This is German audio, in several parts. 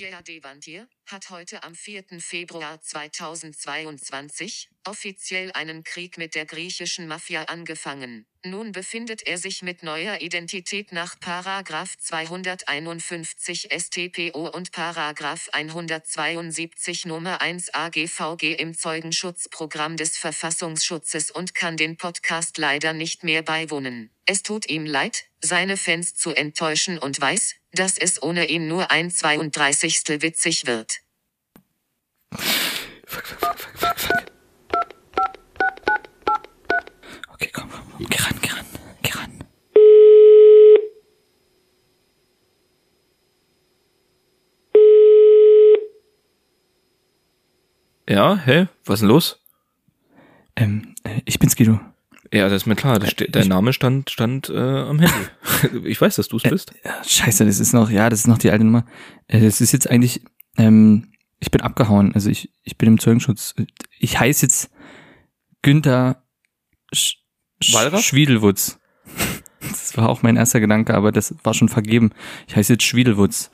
Pierre Devantier hat heute am 4. Februar 2022 offiziell einen Krieg mit der griechischen Mafia angefangen. Nun befindet er sich mit neuer Identität nach Paragraph 251 StPO und Paragraph 172 Nummer 1 AGVG im Zeugenschutzprogramm des Verfassungsschutzes und kann den Podcast leider nicht mehr beiwohnen. Es tut ihm leid, seine Fans zu enttäuschen und weiß, dass es ohne ihn nur ein 32. witzig wird. Fuck, fuck, fuck, fuck, fuck. Okay, komm, komm. Geh ran, geh ran, geh ran. Ja, hä? Was ist denn los? Ähm, äh, ich bin's, Guido. Ja, das ist mir klar. Das ste- dein Name stand, stand äh, am Handy. ich weiß, dass du es bist. Ja, scheiße, das ist noch, ja, das ist noch die alte Nummer. Äh, das ist jetzt eigentlich, ähm, ich bin abgehauen. Also ich, ich bin im Zeugenschutz. Ich heiße jetzt Günther Sch Sch Wallraff? Schwiedelwutz. Das war auch mein erster Gedanke, aber das war schon vergeben. Ich heiße jetzt Schwiedelwutz.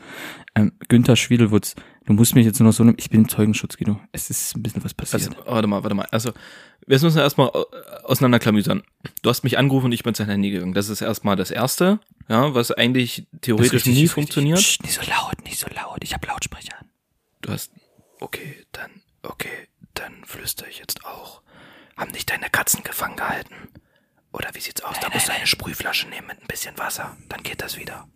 Ähm, Günther Schwiedelwutz. Du musst mich jetzt nur noch so nehmen. Ich bin im Zeugenschutz, Guido. Es ist ein bisschen was passiert. Also, warte mal, warte mal. Also, wir müssen erstmal äh, auseinanderklamüsern. Du hast mich angerufen und ich bin zu deinem Handy gegangen. Das ist erstmal das Erste, ja, was eigentlich theoretisch richtig, nie funktioniert. Psst, nicht so laut, nicht so laut. Ich habe Lautsprecher an. Du hast. Okay, dann, okay, dann flüstere ich jetzt auch. Haben dich deine Katzen gefangen gehalten? Oder wie sieht's aus? da musst du eine Sprühflasche nehmen mit ein bisschen Wasser. Dann geht das wieder.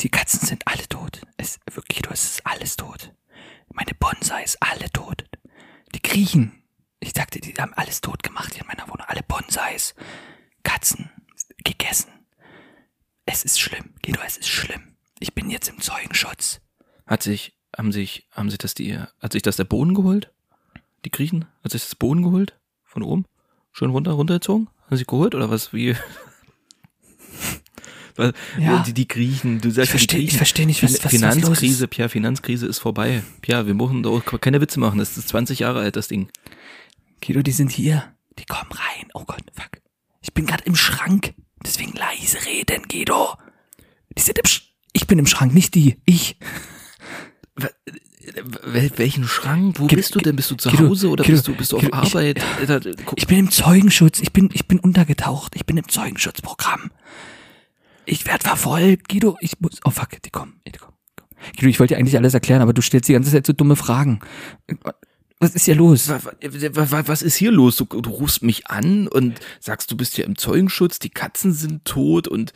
Die Katzen sind alle tot. Es wirklich, du, es ist alles tot. Meine Bonsai ist alle tot. Die Griechen, ich sagte, die haben alles tot gemacht hier in meiner Wohnung. Alle Bonsais, Katzen, gegessen. Es ist schlimm, Guido, es ist schlimm. Ich bin jetzt im Zeugenschutz. Hat sich, haben sich, haben sich das die, hat sich das der Boden geholt? Die Griechen? Hat sich das Boden geholt? Von oben? Schön runter, runtergezogen? Haben sie geholt oder was? Wie? Ja. die, die Griechen, du sagst Ich ja, die versteh- ich nicht, was- was- Finanzkrise. Pierre, Finanzkrise ist vorbei. Pierre, wir müssen doch keine Witze machen. Das ist 20 Jahre alt, das Ding. Guido, die sind hier. Die kommen rein. Oh Gott, fuck. Ich bin gerade im Schrank. Deswegen leise reden, Guido. Die sind im Sch ich bin im Schrank, nicht die. Ich. Wel welchen Schrank? Wo Guido, bist du denn? Bist du zu Guido, Hause oder Guido, bist du, bist du auf Guido, ich- Arbeit? Alter, guck, Ich bin im Zeugenschutz. Ich bin, ich bin untergetaucht. Ich bin im Zeugenschutzprogramm. Ich werde verfolgt. Guido, ich muss. Oh fuck, die kommen. Die kommen. Guido, ich wollte dir eigentlich alles erklären, aber du stellst die ganze Zeit so dumme Fragen. Was ist hier los? Wa- wa- wa- Was ist hier los? Du, du rufst mich an und sagst, du bist hier im Zeugenschutz, die Katzen sind tot und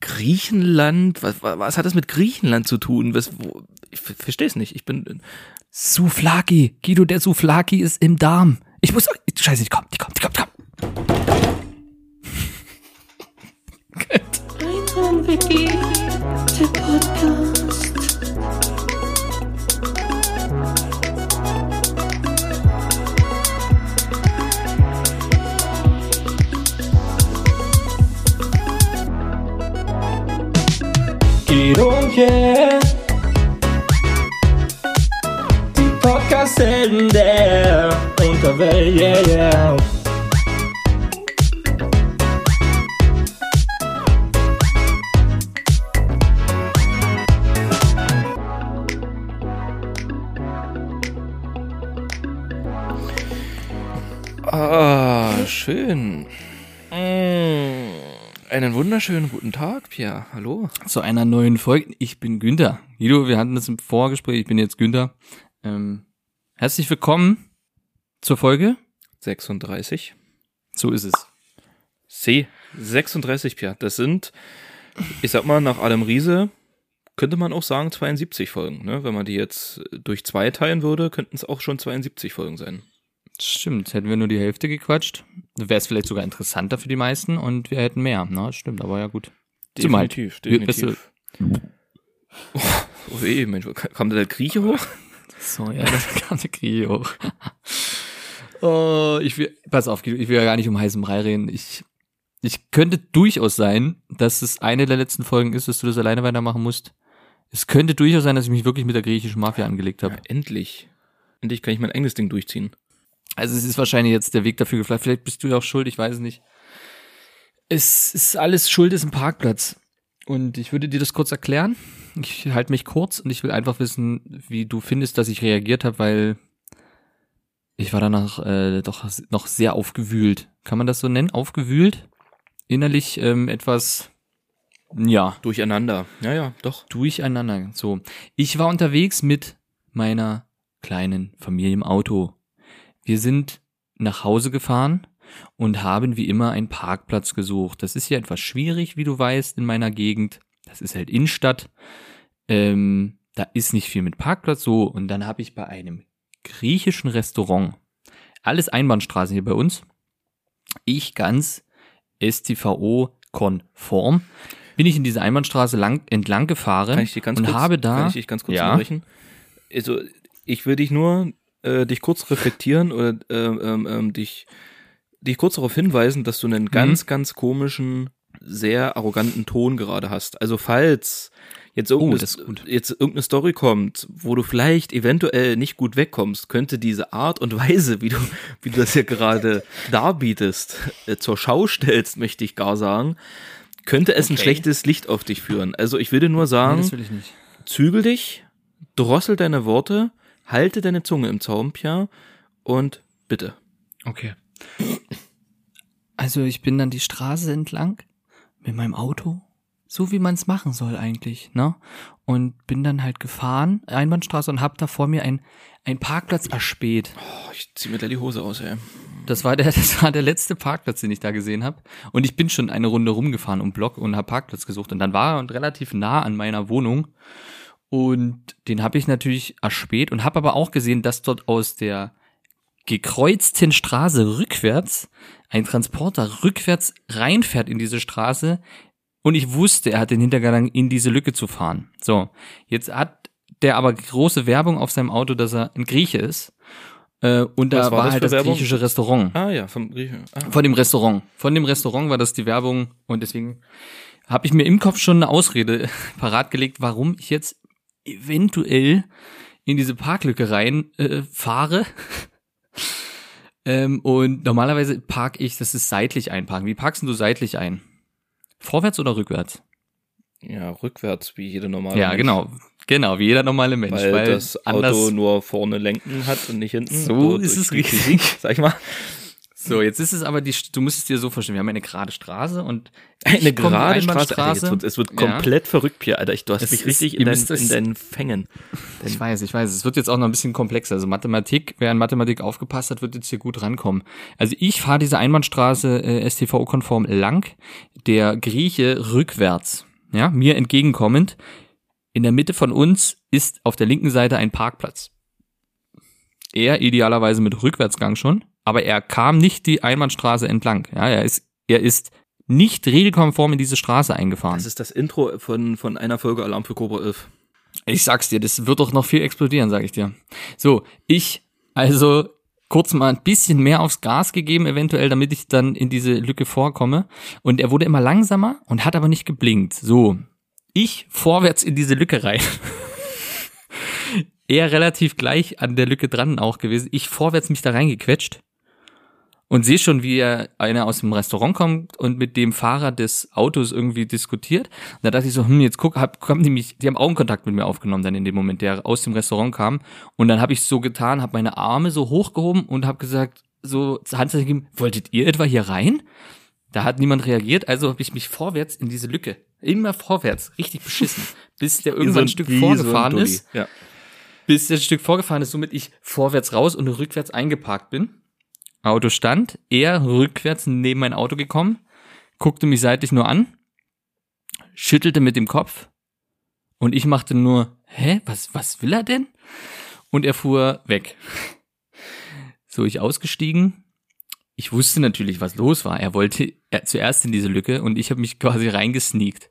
Griechenland, was, wa- was hat das mit Griechenland zu tun? Was, wo, ich verstehe es nicht. Ich bin, Souflaki. Guido, der Souflaki ist im Darm. Ich muss. Scheiße, die kommt, die kommt, die kommt, die kommt. Einhorn-WG, der Podcast. Guido und Pierre. Die Podcast-Helden der Unterwelt, yeah, yeah. Ah, schön. Mm, einen wunderschönen guten Tag, Pierre. Hallo. Zu einer neuen Folge. Ich bin Günther. Guido, wir hatten das im Vorgespräch. Ich bin jetzt Günther. Ähm, herzlich willkommen zur Folge. 36. So ist es. C. 36, Pierre. Das sind, ich sag mal, nach Adam Riese könnte man auch sagen 72 Folgen. Ne? Wenn man die jetzt durch zwei teilen würde, könnten es auch schon 72 Folgen sein. Stimmt, hätten wir nur die Hälfte gequatscht, wäre es vielleicht sogar interessanter für die meisten und wir hätten mehr. Ne? Stimmt, aber ja gut. Zumal- Definitiv, wir- definitiv. Oh, weh, Mensch, kam da der Grieche hoch? So, ja, das kam der Krieg hoch. oh, ich will, pass auf, ich will ja gar nicht um heißen Brei reden. Ich, ich könnte durchaus sein, dass es eine der letzten Folgen ist, dass du das alleine weitermachen musst. Es könnte durchaus sein, dass ich mich wirklich mit der griechischen Mafia angelegt habe. Ja, endlich. Endlich kann ich mein eigenes Ding durchziehen. Also es ist wahrscheinlich jetzt der Weg dafür geflasht. Vielleicht bist du ja auch schuld, ich weiß es nicht. Es ist alles Schuld ist ein Parkplatz. Und ich würde dir das kurz erklären. Ich halte mich kurz und ich will einfach wissen, wie du findest, dass ich reagiert habe, weil ich war danach äh, doch noch sehr aufgewühlt. Kann man das so nennen? Aufgewühlt? Innerlich ähm, etwas, ja, Durcheinander. Ja, ja, doch. durcheinander. So, ich war unterwegs mit meiner kleinen Familie im Auto. Wir sind nach Hause gefahren und haben wie immer einen Parkplatz gesucht. Das ist ja etwas schwierig, wie du weißt, in meiner Gegend. Das ist halt Innenstadt. Ähm, da ist nicht viel mit Parkplatz so. Und dann habe ich bei einem griechischen Restaurant, alles Einbahnstraße hier bei uns, ich ganz STVO-konform, bin ich in diese Einbahnstraße lang, entlang gefahren Kann ich dir ganz und kurz, habe da kann ich dich ganz kurz ja, unterbrechen? Also, ich würde dich nur, äh, dich kurz reflektieren oder äh, ähm, ähm, dich, dich kurz darauf hinweisen, dass du Mhm. einen ganz, ganz komischen, sehr arroganten Ton gerade hast. Also, falls jetzt irgendeine, Oh, ist gut. jetzt irgendeine Story kommt, wo du vielleicht eventuell nicht gut wegkommst, könnte diese Art und Weise, wie du, wie du das hier gerade darbietest, äh, zur Schau stellst, möchte ich gar sagen, könnte es ein Okay. schlechtes Licht auf dich führen. Also ich würde nur Nee, sagen, will nicht. zügel dich, drossel deine Worte, halte deine Zunge im Zaum, Pia, und bitte. Okay. Also ich bin dann die Straße entlang mit meinem Auto, so wie man es machen soll eigentlich, ne? Und bin dann halt gefahren, Einbahnstraße, und hab da vor mir ein, ein Parkplatz erspäht. Oh, ich zieh mir gleich die Hose aus, ey. Das war der, das war der letzte Parkplatz, den ich da gesehen habe. Und ich bin schon eine Runde rumgefahren um Block und habe Parkplatz gesucht. Und dann war er relativ nah an meiner Wohnung. Und den habe ich natürlich erspäht und habe aber auch gesehen, dass dort aus der gekreuzten Straße rückwärts ein Transporter rückwärts reinfährt in diese Straße. Und ich wusste, er hat den Hintergedanken, in diese Lücke zu fahren. So, jetzt hat der aber große Werbung auf seinem Auto, dass er ein Grieche ist. Äh, und Was da war war, das halt das Werbung? griechische Restaurant. Ah ja, vom Griechen. Ah. Von dem Restaurant. Von dem Restaurant war das die Werbung und deswegen habe ich mir im Kopf schon eine Ausrede parat gelegt, warum ich jetzt eventuell in diese Parklücke rein äh, fahre. ähm, und normalerweise park ich, das ist seitlich einparken. Wie parkst du seitlich ein? Vorwärts oder rückwärts? Ja, rückwärts, wie jeder normale ja, Mensch. genau. Genau, wie jeder normale Mensch. Weil, das Auto nur vorne lenken hat und nicht hinten. So ist es richtig. Sag ich mal. So, jetzt ist es aber die, du musst es dir so vorstellen, wir haben eine gerade Straße und Eine gerade Straße. Alter, wird, es wird Ja. komplett verrückt, Pierre, Alter. Ich, du hast Es mich ist- richtig in, dein, in deinen Fängen. Ich weiß, ich weiß. Es wird jetzt auch noch ein bisschen komplexer. Also Mathematik, wer an Mathematik aufgepasst hat, wird jetzt hier gut rankommen. Also ich fahre diese Einbahnstraße äh, STVO-konform lang, der Grieche rückwärts, ja, mir entgegenkommend. In der Mitte von uns ist auf der linken Seite ein Parkplatz. Er idealerweise mit Rückwärtsgang schon, aber er kam nicht die Einbahnstraße entlang. Ja, er ist, er ist nicht regelkonform in diese Straße eingefahren. Das ist das Intro von, von einer Folge Alarm für Cobra 11. Ich sag's dir, das wird doch noch viel explodieren, sag ich dir. So, ich also kurz mal ein bisschen mehr aufs Gas gegeben, eventuell, damit ich dann in diese Lücke vorkomme. Und er wurde immer langsamer und hat aber nicht geblinkt. So, ich vorwärts in diese Lücke rein. er relativ gleich an der Lücke dran auch gewesen. Ich vorwärts mich da reingequetscht und sehe schon, wie er einer aus dem Restaurant kommt und mit dem Fahrer des Autos irgendwie diskutiert. Und da dachte ich so, hm, jetzt guck, hab, haben die mich, die haben Augenkontakt mit mir aufgenommen dann in dem Moment, der aus dem Restaurant kam. Und dann habe ich so getan, habe meine Arme so hochgehoben und habe gesagt, so zur Hand gegeben, wolltet ihr etwa hier rein? Da hat niemand reagiert, also habe ich mich vorwärts in diese Lücke, immer vorwärts, richtig beschissen, bis der irgendwann ein Stück vorgefahren ist Ja. bis das Stück vorgefahren ist, somit ich vorwärts raus und rückwärts eingeparkt bin. Auto stand, er rückwärts neben mein Auto gekommen, guckte mich seitlich nur an, schüttelte mit dem Kopf und ich machte nur, hä, was, was will er denn? Und er fuhr weg. So, ich ausgestiegen. Ich wusste natürlich, was los war. Er wollte er, zuerst in diese Lücke und ich habe mich quasi reingesneakt.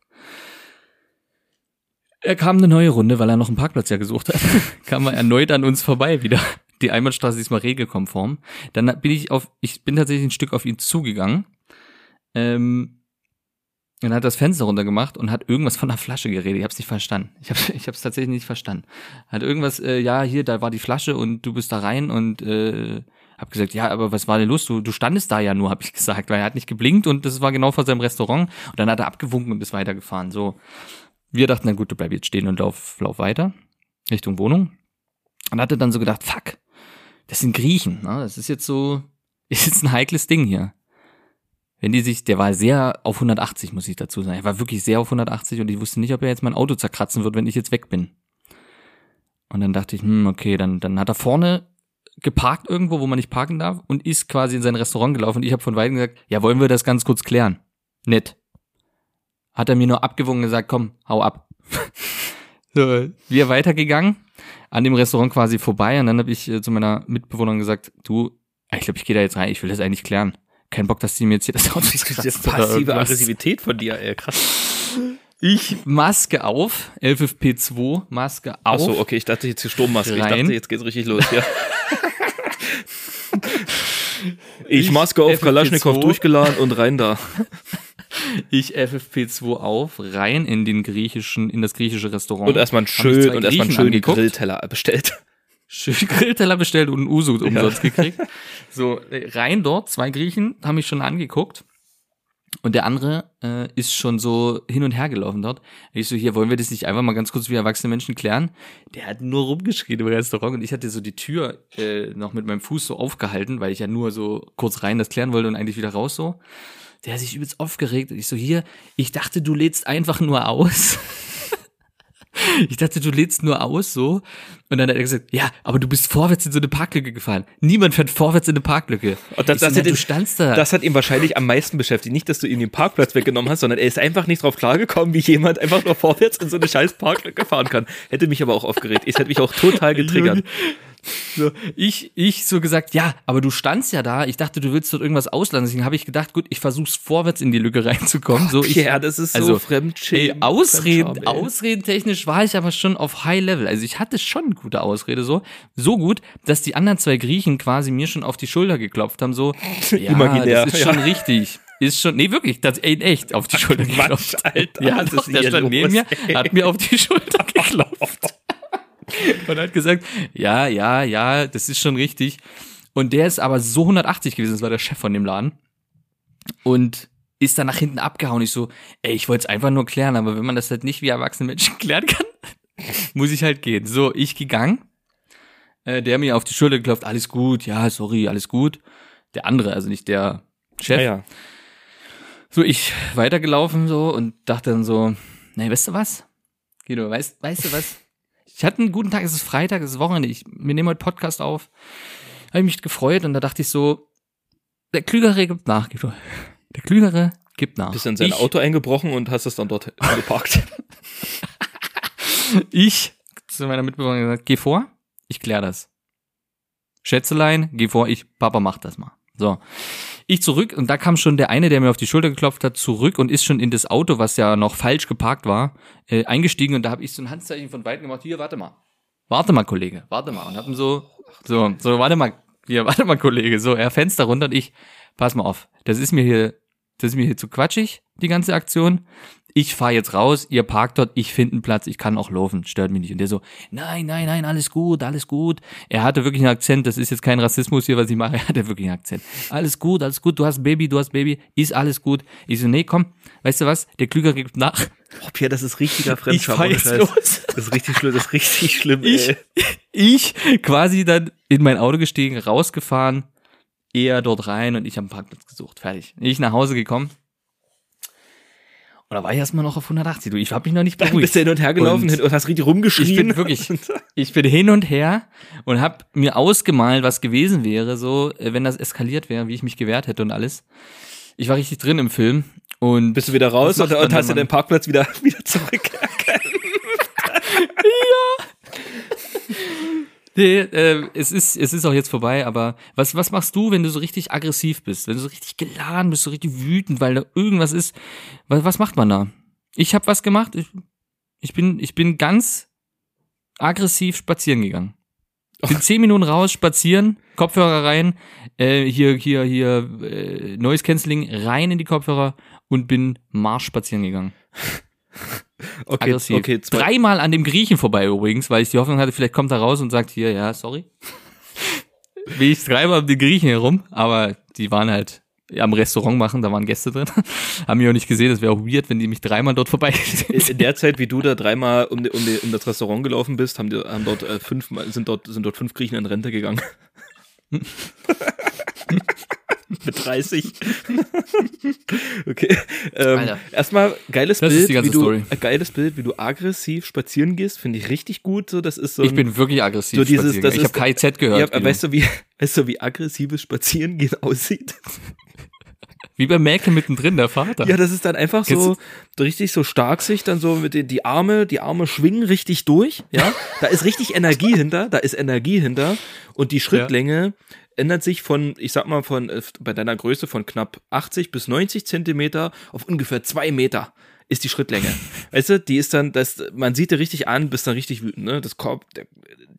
Er kam eine neue Runde, weil er noch einen Parkplatz ja gesucht hat. kam er erneut an uns vorbei wieder. Die Einbahnstraße ist mal regelkonform. Dann bin ich auf, ich bin tatsächlich ein Stück auf ihn zugegangen. Ähm, und er hat das Fenster runtergemacht und hat irgendwas von der Flasche geredet. Ich hab's nicht verstanden. Ich hab's, ich hab's tatsächlich nicht verstanden. Hat irgendwas, äh, ja, hier, da war die Flasche und du bist da rein und äh, habe Hab gesagt, ja, aber was war denn los? Du, du standest da ja nur, habe ich gesagt, weil er hat nicht geblinkt und das war genau vor seinem Restaurant. Und dann hat er abgewunken und ist weitergefahren. So, wir dachten, na gut, du bleib jetzt stehen und lauf, lauf weiter Richtung Wohnung. Und hatte dann so gedacht, fuck, das sind Griechen. Ne? Das ist jetzt so, ist jetzt ein heikles Ding hier. Wenn die sich, der war sehr auf 180, muss ich dazu sagen. Er war wirklich sehr auf 180 und ich wusste nicht, ob er jetzt mein Auto zerkratzen wird, wenn ich jetzt weg bin. Und dann dachte ich, hm, okay, dann, dann hat er vorne geparkt irgendwo, wo man nicht parken darf und ist quasi in sein Restaurant gelaufen und ich habe von Weitem gesagt, ja, wollen wir das ganz kurz klären? Nett. Hat er mir nur abgewungen und gesagt, komm, hau ab. so, wir weitergegangen, an dem Restaurant quasi vorbei und dann habe ich äh, zu meiner Mitbewohnerin gesagt, du, ich glaube, ich gehe da jetzt rein, ich will das eigentlich klären. Kein Bock, dass die mir jetzt hier das Auto Das ist passive. Aggressivität von dir, ey, krass. Ich Maske auf, LFP2, Maske auf. Achso, okay, ich dachte jetzt hier Sturmmaske. Ich Rein. dachte, jetzt geht's richtig los, ja. Ich Ich Maske auf, FFP2. Kalaschnikow durchgeladen und rein da. Ich FFP2 auf, rein in den griechischen, in das griechische Restaurant. Und erstmal schön, und erstmal einen schönen angeguckt. Grillteller bestellt. Schön Grillteller bestellt und einen Uso umsonst gekriegt. So, rein dort, zwei Griechen, haben mich schon angeguckt. Und der andere äh, ist schon so hin und her gelaufen dort. Ich so, hier wollen wir das nicht einfach mal ganz kurz wie erwachsene Menschen klären. Der hat nur rumgeschrien im Restaurant und ich hatte so die Tür äh, noch mit meinem Fuß so aufgehalten, weil ich ja nur so kurz rein das klären wollte und eigentlich wieder raus so. Der hat sich übelst aufgeregt und ich so, hier, ich dachte, du lädst einfach nur aus. Ich dachte, du lädst nur aus so. Und dann hat er gesagt, ja, aber du bist vorwärts in so eine Parklücke gefahren. Niemand fährt vorwärts in eine Parklücke. Und das, so, das, na, hat du ihn, standst da. das hat ihn wahrscheinlich am meisten beschäftigt. Nicht, dass du ihm den Parkplatz weggenommen hast, sondern er ist einfach nicht drauf klargekommen, wie jemand einfach nur vorwärts in so eine scheiß Parklücke fahren kann. Hätte mich aber auch aufgeregt. Es hätte mich auch total getriggert. So, ich, ich so gesagt, ja, aber du standst ja da. Ich dachte, du willst dort irgendwas ausladen. Deswegen habe ich gedacht, gut, ich versuch's vorwärts in die Lücke reinzukommen. So, ich, ja, das ist so also, Fremdschämen. Ey, Ausreden, Fremdscham, ey. ausredentechnisch war ich aber schon auf High Level. Also ich hatte schon eine gute Ausrede so. So gut, dass die anderen zwei Griechen quasi mir schon auf die Schulter geklopft haben, so, ja, Imaginär, das ist ja. schon richtig. Ist schon, nee, wirklich, das ey, echt auf die Schulter Quatsch, geklopft. Alter, ja, doch, ist der stand neben los, mir, ey? hat mir auf die Schulter geklopft. Und hat gesagt, ja, ja, ja, das ist schon richtig. Und der ist aber so 180 gewesen, das war der Chef von dem Laden. Und ist dann nach hinten abgehauen. Ich so, ey, ich wollte es einfach nur klären, aber wenn man das halt nicht wie erwachsene Menschen klären kann, muss ich halt gehen. So, ich gegangen. Äh, der mir auf die Schulter geklopft, alles gut, ja, sorry, alles gut. Der andere, also nicht der Chef. Ja, ja. So, ich weitergelaufen so und dachte dann so, nee, weißt du was? Guido, weißt, weißt du was? Ich hatte einen guten Tag, es ist Freitag, es ist Wochenende, ich, wir nehmen heute Podcast auf. Habe ich mich gefreut und da dachte ich so, der Klügere gibt nach, Guido. Der Klügere gibt nach. Bist in sein ich, Auto eingebrochen und hast es dann dort geparkt. Ich zu meiner Mitbewohnerin gesagt, geh vor, ich klär das. Schätzelein, geh vor, ich, Papa macht das mal. So. Ich zurück und da kam schon der eine, der mir auf die Schulter geklopft hat, zurück und ist schon in das Auto, was ja noch falsch geparkt war, äh, eingestiegen und da habe ich so ein Handzeichen von weitem gemacht, hier, warte mal. Warte mal, Kollege, warte mal. Und hab ihm so, so, so, warte mal, hier, warte mal, Kollege, so, er Fenster runter und ich, pass mal auf, das ist mir hier, das ist mir hier zu quatschig, die ganze Aktion. Ich fahr jetzt raus, ihr parkt dort, ich finde einen Platz, ich kann auch laufen, stört mich nicht. Und der so, nein, nein, nein, alles gut, alles gut. Er hatte wirklich einen Akzent, das ist jetzt kein Rassismus hier, was ich mache, er hatte wirklich einen Akzent. Alles gut, alles gut, du hast Baby, du hast Baby, ist alles gut. Ich so, nee, komm, weißt du was, der Klüger gibt nach. Oh, Pierre, das ist richtiger Ich Fremdscham. fahr los. Das ist richtig schlimm, das ist richtig schlimm, Ich, ey. ich quasi dann in mein Auto gestiegen, rausgefahren, er dort rein und ich habe einen Parkplatz gesucht. Fertig. Ich nach Hause gekommen. Da war ich erstmal noch auf 180. Du, ich habe mich noch nicht Dann beruhigt. bist du hin und her gelaufen Und und hast richtig rumgeschrien. Ich bin wirklich, ich bin hin und her und habe mir ausgemalt, was gewesen wäre, so, äh, wenn das eskaliert wäre, wie ich mich gewehrt hätte und alles. Ich war richtig drin im Film und Bist du wieder raus und, und hast dir den Parkplatz wieder, wieder zurück. Nee, äh, es ist, es ist auch jetzt vorbei, aber was, was machst du, wenn du so richtig aggressiv bist? Wenn du so richtig geladen bist, so richtig wütend, weil da irgendwas ist? Was, was macht man da? Ich habe was gemacht. Ich, ich bin, ich bin ganz aggressiv spazieren gegangen. Bin zehn Minuten raus, spazieren, Kopfhörer rein, äh, hier, hier, hier, äh, Noise Cancelling rein in die Kopfhörer und bin Marsch spazieren gegangen. Okay, Aggressiv. okay, zwei, Dreimal an dem Griechen vorbei übrigens, weil ich die Hoffnung hatte, vielleicht kommt er raus und sagt hier, ja, sorry. bin ich dreimal um die Griechen herum, aber die waren halt am Restaurant machen, da waren Gäste drin. Haben mich auch nicht gesehen, das wäre auch weird, wenn die mich dreimal dort vorbei In der Zeit, wie du da dreimal um, um, um das Restaurant gelaufen bist, haben, die, haben dort, äh, fünf, sind, dort, sind dort fünf Griechen in Rente gegangen. Mit 30. okay. Ähm, erstmal geiles Das ist Bild, die ganze wie du, Story. äh, geiles Bild, wie du aggressiv spazieren gehst, finde ich richtig gut. So, das ist so. Ich ein- bin wirklich aggressiv. so dieses, spazieren das ich ist- habe KIZ gehört. ja, Guido. weißt du, wie, weißt du, wie aggressives Spazierengehen aussieht? Wie bei Mäkel mittendrin, der Vater. Ja, das ist dann einfach so, so richtig so stark sich dann so mit den, die Arme, die Arme schwingen richtig durch, ja. Da ist richtig Energie hinter, da ist Energie hinter und die Schrittlänge ändert sich von, ich sag mal, von, äh, bei deiner Größe von knapp 80 bis 90 Zentimeter auf ungefähr zwei Meter ist die Schrittlänge. weißt du, die ist dann, das, man sieht dir richtig an, bist dann richtig wütend, ne? Das Kopf, der,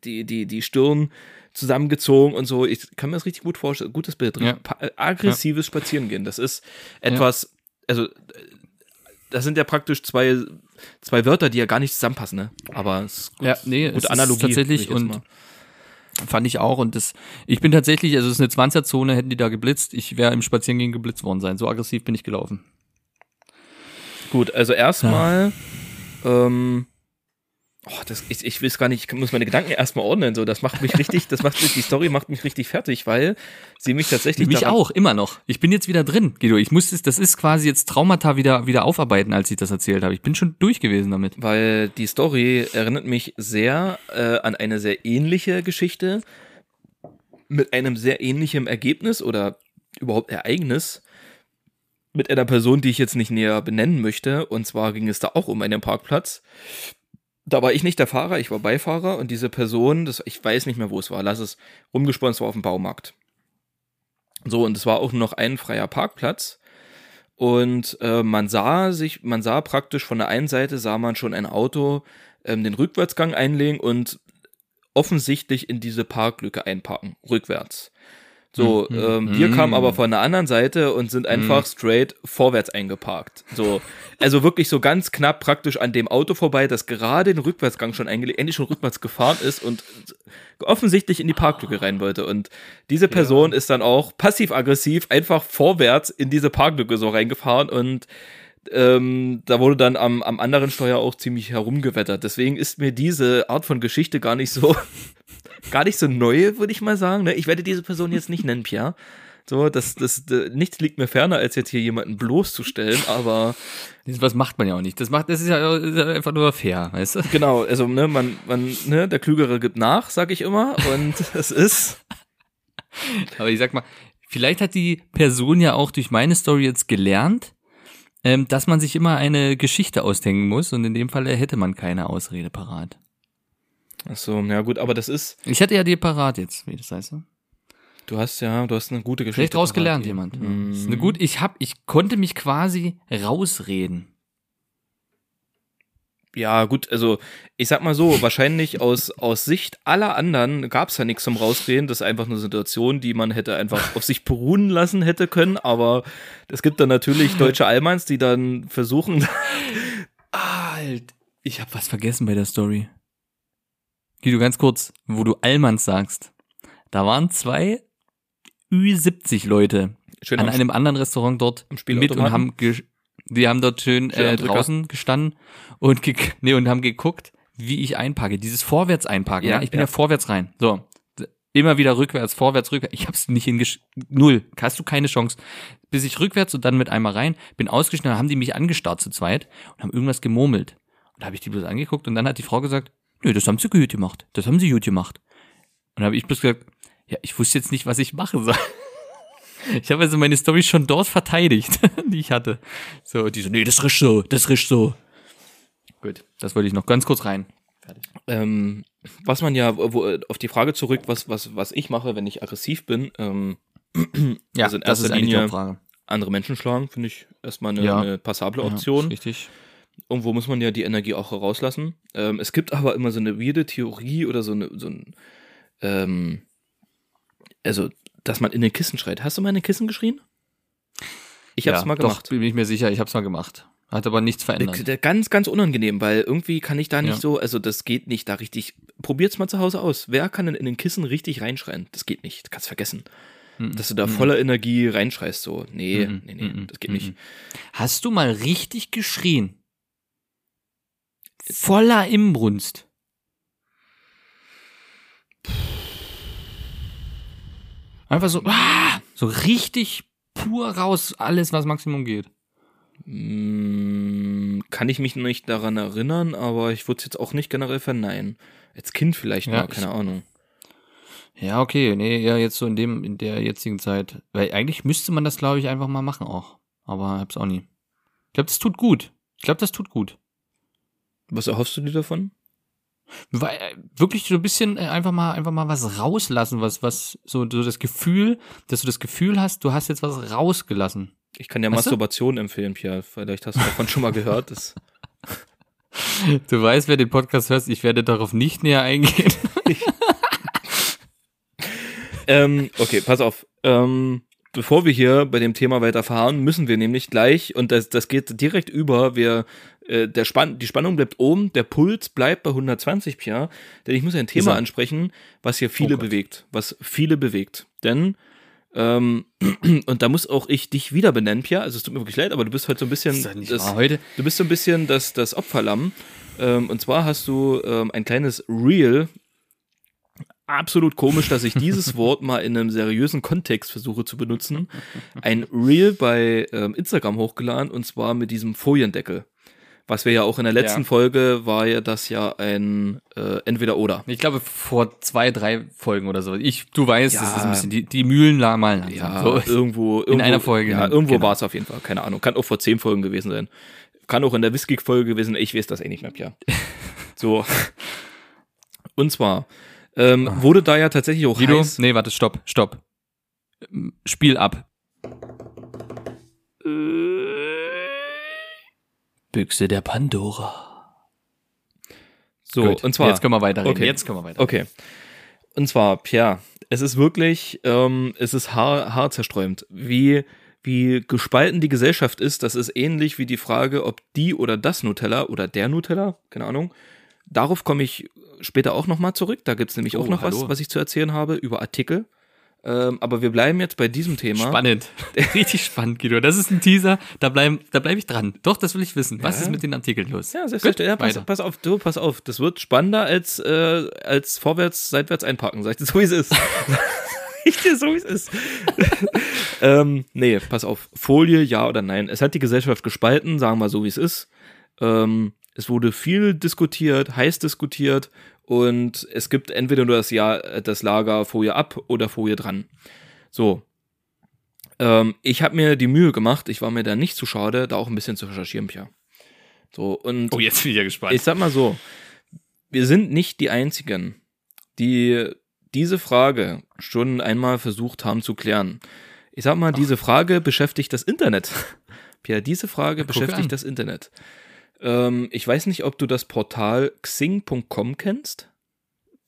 die, die, die Stirn zusammengezogen und so. Ich kann mir das richtig gut vorstellen. Gutes Bild. Ja. Pa- äh, Aggressives Spazierengehen. Das ist etwas, also, äh, das sind ja praktisch zwei, zwei Wörter, die ja gar nicht zusammenpassen, ne? Aber es ist gut, Ja, nee, es gute ist Analogie. tatsächlich würde ich jetzt und mal. Fand ich auch. Und das, ich bin tatsächlich, also es ist eine 20er-Zone, hätten die da geblitzt. Ich wäre im Spazierengehen geblitzt worden sein. So aggressiv bin ich gelaufen. Gut, also erstmal, ähm, oh, das, ich, ich will es gar nicht, ich muss meine Gedanken erstmal ordnen, so, das macht mich richtig, das macht mich, die Story macht mich richtig fertig, weil sie mich tatsächlich Mich auch, immer noch. Ich bin jetzt wieder drin, Guido. Ich muss es, das ist quasi jetzt Traumata wieder, wieder aufarbeiten, als ich das erzählt habe. Ich bin schon durch gewesen damit. weil die Story erinnert mich sehr äh, an eine sehr ähnliche Geschichte mit einem sehr ähnlichen Ergebnis oder überhaupt Ereignis mit einer Person, die ich jetzt nicht näher benennen möchte. Und zwar ging es da auch um einen Parkplatz. Da war ich nicht der Fahrer, ich war Beifahrer und diese Person, das, ich weiß nicht mehr, wo es war, lass es rumgesponnen, es war auf dem Baumarkt. So, und es war auch nur noch ein freier Parkplatz. Und äh, man sah sich, man sah praktisch von der einen Seite sah man schon ein Auto ähm, den Rückwärtsgang einlegen und offensichtlich in diese Parklücke einparken, rückwärts. So, Mhm. ähm, wir Mhm. kamen aber von der anderen Seite und sind einfach straight vorwärts eingeparkt. So, also wirklich so ganz knapp praktisch an dem Auto vorbei, das gerade den Rückwärtsgang schon eingelegt, endlich schon rückwärts gefahren ist und offensichtlich in die Parklücke rein wollte. Und diese Person ist dann auch passiv-aggressiv einfach vorwärts in diese Parklücke so reingefahren und ähm, da wurde dann am, am anderen Steuer auch ziemlich herumgewettert. Deswegen ist mir diese Art von Geschichte gar nicht so, gar nicht so neu, würde ich mal sagen. ne? Ich werde diese Person jetzt nicht nennen, Pierre. So, das, das, das, nichts liegt mir ferner, als jetzt hier jemanden bloßzustellen, aber Das, was macht man ja auch nicht. Das macht, das ist ja, ist ja einfach nur fair, weißt du? genau, also, ne, man, man, ne, der Klügere gibt nach, sag ich immer, und es ist, Aber ich sag mal, vielleicht hat die Person ja auch durch meine Story jetzt gelernt, ähm, dass man sich immer eine Geschichte ausdenken muss und in dem Fall hätte man keine Ausrede parat. ach so, ja gut, aber das ist, Ich hätte ja die parat jetzt, wie das heißt. Ne? du hast ja, du hast eine gute Geschichte. Vielleicht draus parat gelernt hier. jemand. Mhm. Das ist eine gut, ich hab, ich konnte mich quasi rausreden. Ja, gut, also ich sag mal so, wahrscheinlich aus, aus Sicht aller anderen gab es ja nichts zum Rausreden. Das ist einfach eine Situation, die man hätte einfach auf sich beruhen lassen hätte können. Aber es gibt dann natürlich deutsche Allmanns, die dann versuchen, Alt. Ich habe was vergessen bei der Story. Guido, ganz kurz, wo du Allmanns sagst. Da waren zwei Ü70 Leute schön an einem anderen Restaurant dort mit und haben die haben dort schön Schön äh, draußen gestanden und ge nee, und haben geguckt, wie ich einparke. Dieses vorwärts einparken. Ja, Ja, ich bin ja. ja. vorwärts rein. So. Immer wieder rückwärts, vorwärts, rückwärts. Ich hab's nicht hingesch... Null. Hast du keine Chance. Bis ich rückwärts und dann mit einmal rein, bin ausgeschnitten, haben die mich angestarrt zu zweit und haben irgendwas gemurmelt. Und da habe ich die bloß angeguckt und dann hat die Frau gesagt, nö, das haben sie gut gemacht. Das haben sie gut gemacht. Und dann habe ich bloß gesagt, ja, ich wusste jetzt nicht, was ich machen soll. Ich habe also meine Story schon dort verteidigt, die ich hatte. So, die so, nee, das riecht so, das riecht so. Gut, das wollte ich noch ganz kurz rein. ähm, was man ja, wo, auf die Frage zurück, was, was, was ich mache, wenn ich aggressiv bin, ähm, Ja, Also in das erster Linie- andere Menschen schlagen, finde ich erstmal eine, Ja. eine passable Ja, Option. ist richtig. Irgendwo muss man ja die Energie auch rauslassen. Ähm, es gibt aber immer so eine weirde Theorie oder so, eine, so ein, ähm, also, dass man in den Kissen schreit. Hast du mal in den Kissen geschrien? Ich hab's ja, mal doch, gemacht. bin ich mir sicher, ich hab's mal gemacht. Hat aber nichts verändert. Der- Ganz, ganz unangenehm, weil irgendwie kann ich da nicht Ja. so, also das geht nicht da richtig. Probiert's mal zu Hause aus. Wer kann denn in den Kissen richtig reinschreien? Das geht nicht. Kannst vergessen. Dass du da voller Energie reinschreist, so. Nee, Mhm. nee, nee, Mhm. das geht nicht. Hast du mal richtig geschrien? Voller Imbrunst. Einfach so, ah, so richtig pur raus, alles, was Maximum geht. Mm, Kann ich mich nicht daran erinnern, aber ich würde es jetzt auch nicht generell verneinen. Als Kind vielleicht Ja, mal, keine Ahnung. Ja, okay, nee, eher jetzt so in dem, in der jetzigen Zeit. Weil eigentlich müsste man das, glaube ich, einfach mal machen auch. Aber hab's auch nie. Ich glaube, das tut gut. Ich glaube, das tut gut. Was erhoffst du dir davon? Weil, äh, wirklich so ein bisschen äh, einfach mal, einfach mal was rauslassen, was, was, so, so das Gefühl, dass du das Gefühl hast, du hast jetzt was rausgelassen. Ich kann ja Weißt du? Masturbation empfehlen, Pierre. Vielleicht hast du davon schon mal gehört. Das Du weißt, wer den Podcast hört, ich werde darauf nicht näher eingehen. ähm, okay, pass auf. Ähm, bevor wir hier bei dem Thema weiterfahren, müssen wir nämlich gleich, und das, das geht direkt über, wir, äh, der Spann die Spannung bleibt oben, der Puls bleibt bei 120 Pia, denn ich muss ein Thema ansprechen, was hier viele Oh bewegt, was viele bewegt. Denn, ähm, und da muss auch ich dich wieder benennen, Pia, also es tut mir wirklich leid, aber du bist heute so ein bisschen, das, heute. Du bist so ein bisschen das, das Opferlamm. Ähm, und zwar hast du ähm, ein kleines Reel. Absolut komisch, dass ich dieses Wort mal in einem seriösen Kontext versuche zu benutzen. Ein Reel bei ähm, Instagram hochgeladen und zwar mit diesem Foliendeckel. Was wir ja auch in der letzten Ja. Folge war ja das ja ein äh, Entweder-Oder. Ich glaube, vor zwei, drei Folgen oder so. Ich, du weißt, Ja. das ist ein bisschen, die, die Mühlen malen langsam. Ja, so. irgendwo, irgendwo. einer Folge, Ja, irgendwo Genau. war es auf jeden Fall. Keine Ahnung. Kann auch vor zehn Folgen gewesen sein. Kann auch in der Whisky-Folge gewesen sein. Ich weiß das eh nicht mehr, Pia. So. Und zwar ähm, wurde da ja tatsächlich auch. Guido, heiß. nee, warte, stopp, stopp. Spiel ab. Büchse der Pandora. So, Gut, und zwar. Jetzt können wir weiterreden. Okay. Jetzt können wir weiter. Okay. Und zwar, Pierre, es ist wirklich, ähm, es ist haar, haarzersträumt, wie, wie gespalten die Gesellschaft ist. Das ist ähnlich wie die Frage, ob die oder das Nutella oder der Nutella, keine Ahnung. Darauf komme ich später auch nochmal zurück. Da gibt's nämlich auch Oh, noch was, hallo. was ich zu erzählen habe über Artikel. Ähm, aber wir bleiben jetzt bei diesem Thema. Spannend. Richtig spannend, Guido. Das ist ein Teaser. Da bleibe da bleib ich dran. Doch, das will ich wissen. Was Ja. ist mit den Artikeln los? Ja, selbstverständlich. Ja, pass, pass auf, du, pass auf. Das wird spannender als, äh, als vorwärts, seitwärts einpacken. Sag ich dir so, wie es ist. Ich dir so, wie es ist. ähm, nee, pass auf. Folie, ja oder nein. Es hat die Gesellschaft gespalten, sagen wir so, wie es ist. Ähm, es wurde viel diskutiert, heiß diskutiert und es gibt entweder nur das, ja, das Lager Folie ab oder Folie dran. So. Ähm, ich habe mir die Mühe gemacht, ich war mir da nicht zu schade, da auch ein bisschen zu recherchieren, Pia. So, und Oh, jetzt bin ich ja gespannt. ich sag mal so, wir sind nicht die Einzigen, die diese Frage schon einmal versucht haben zu klären. Ich sag mal, diese Frage beschäftigt das Internet. Pierre, diese Frage beschäftigt an. das Internet. Ähm, ich weiß nicht, ob du das Portal xing.com kennst.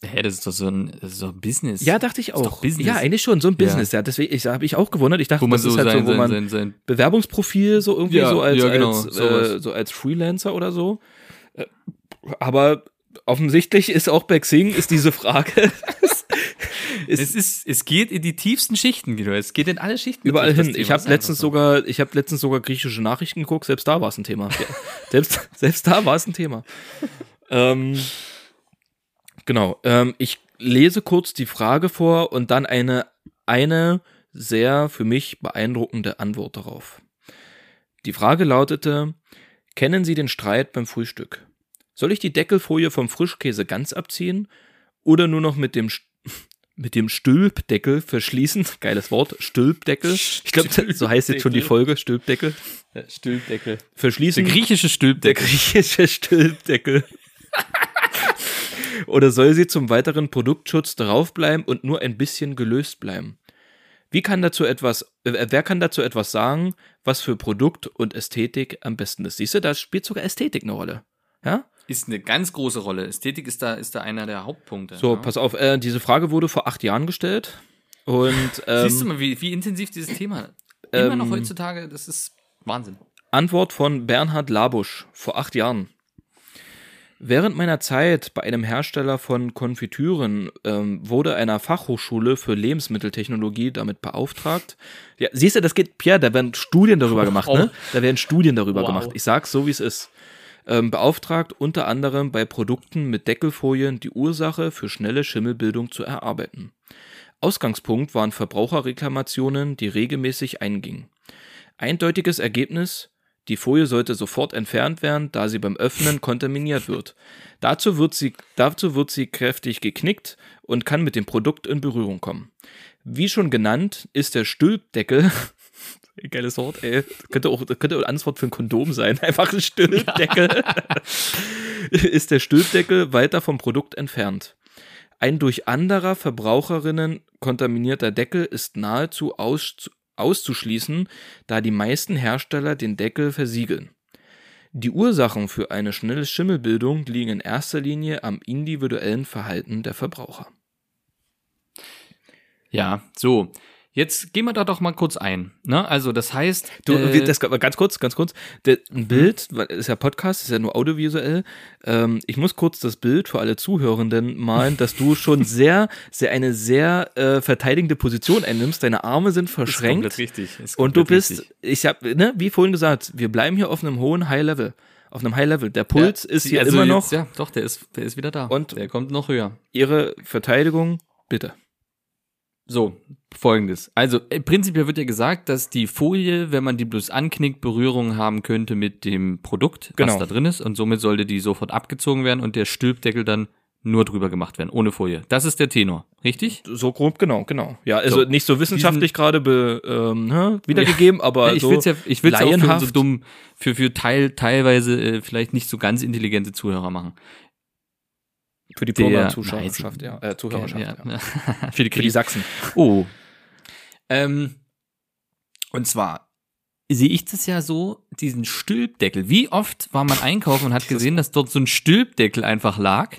Hä, das ist doch so ein, doch ein Business. Ja, dachte ich auch. Business. Ja, eigentlich schon, so ein Ja. Business. Ja, deswegen ich, habe ich auch gewundert. Ich dachte, wo man das so ist halt sein, so, wo man sein, sein, Bewerbungsprofil so irgendwie Ja, so als, ja, genau, als, äh, so als Freelancer oder so. Äh, Aber offensichtlich ist auch bei Xing ist diese Frage es ist, es geht in die tiefsten Schichten. Es geht in alle Schichten. überall hin. Ich habe letztens so. sogar ich habe letztens sogar griechische Nachrichten geguckt, selbst da war es ein Thema. Selbst selbst da war es ein Thema. Ähm, genau, ähm, ich lese kurz die Frage vor und dann eine eine sehr für mich beeindruckende Antwort darauf. Die Frage lautete, kennen Sie den Streit beim Frühstück? Soll ich die Deckelfolie vom Frischkäse ganz abziehen oder nur noch mit dem mit dem Stülpdeckel verschließen? Geiles Wort, Stülpdeckel. Ich glaube, so heißt jetzt schon die Folge, Stülpdeckel. Stülpdeckel. Verschließen. Der griechische Der Stülpdeckel. griechische Stülpdeckel. Oder soll sie zum weiteren Produktschutz draufbleiben und nur ein bisschen gelöst bleiben? Wie kann dazu etwas, äh, wer kann dazu etwas sagen, was für Produkt und Ästhetik am besten ist? Siehst du, da spielt sogar Ästhetik eine Rolle. Ja? Ist eine ganz große Rolle. Ästhetik ist da, ist da einer der Hauptpunkte. So, ja. pass auf, äh, diese Frage wurde vor acht Jahren gestellt. Und Siehst du ähm, mal, wie, wie intensiv dieses Thema immer noch ähm, heutzutage, das ist Wahnsinn. Antwort von Bernhard Labusch vor acht Jahren. Während meiner Zeit bei einem Hersteller von Konfitüren ähm, wurde einer Fachhochschule für Lebensmitteltechnologie damit beauftragt. Ja, siehst du, das geht, Pierre, da werden Studien darüber gemacht, ne? Da werden Studien darüber Wow. gemacht. Ich sag's so, wie es ist. Ähm, beauftragt unter anderem bei Produkten mit Deckelfolien die Ursache für schnelle Schimmelbildung zu erarbeiten. Ausgangspunkt waren Verbraucherreklamationen, die regelmäßig eingingen. Eindeutiges Ergebnis, die Folie sollte sofort entfernt werden, da sie beim Öffnen kontaminiert wird. Dazu wird sie, dazu wird sie kräftig geknickt und kann mit dem Produkt in Berührung kommen. Wie schon genannt, ist der Stülpdeckel, geiles Wort, ey, könnte auch, könnte auch ein anderes Wort für ein Kondom sein, einfach ein Stülpdeckel, ist der Stülpdeckel weiter vom Produkt entfernt. Ein durch anderer Verbraucherinnen kontaminierter Deckel ist nahezu aus, auszuschließen, da die meisten Hersteller den Deckel versiegeln. Die Ursachen für eine schnelle Schimmelbildung liegen in erster Linie am individuellen Verhalten der Verbraucher. Ja, so. Jetzt gehen wir da doch mal kurz ein. Ne? Also das heißt, Du, äh, das, ganz kurz, ganz kurz. Ein Bild, weil ist ja Podcast, ist ja nur audiovisuell. Ähm, ich muss kurz das Bild für alle Zuhörenden malen, dass du schon sehr, sehr eine sehr äh, verteidigende Position einnimmst. Deine Arme sind ist verschränkt. komplett richtig. Ist Und du bist, richtig. ich hab, ne, wie vorhin gesagt, wir bleiben hier auf einem hohen High Level. Auf einem High Level. Der Puls ist hier Also immer jetzt- noch. Ja, doch, der ist, der ist wieder da. Und- der kommt noch höher. Ihre Verteidigung, bitte. So, folgendes. Also, äh, prinzipiell wird ja gesagt, dass die Folie, wenn man die bloß anknickt, Berührung haben könnte mit dem Produkt, Genau. was da drin ist. Und somit sollte die sofort abgezogen werden und der Stülpdeckel dann nur drüber gemacht werden, ohne Folie. Das ist der Tenor, richtig? So grob, genau, genau. Ja, also So. nicht so wissenschaftlich gerade ähm, ne, wiedergegeben, aber Ja, ich so will's ja, ich will's auch für so dumm, für, für teil, teilweise äh, vielleicht nicht so ganz intelligente Zuhörer machen. Für die Plummer-Zuschauerschaft, ja, äh, Zuhörerschaft, ja. Ja. für die Für die. Sachsen. Oh. Ähm, und zwar sehe ich das ja so, diesen Stülpdeckel. Wie oft war man einkaufen und hat gesehen, dass dort so ein Stülpdeckel einfach lag,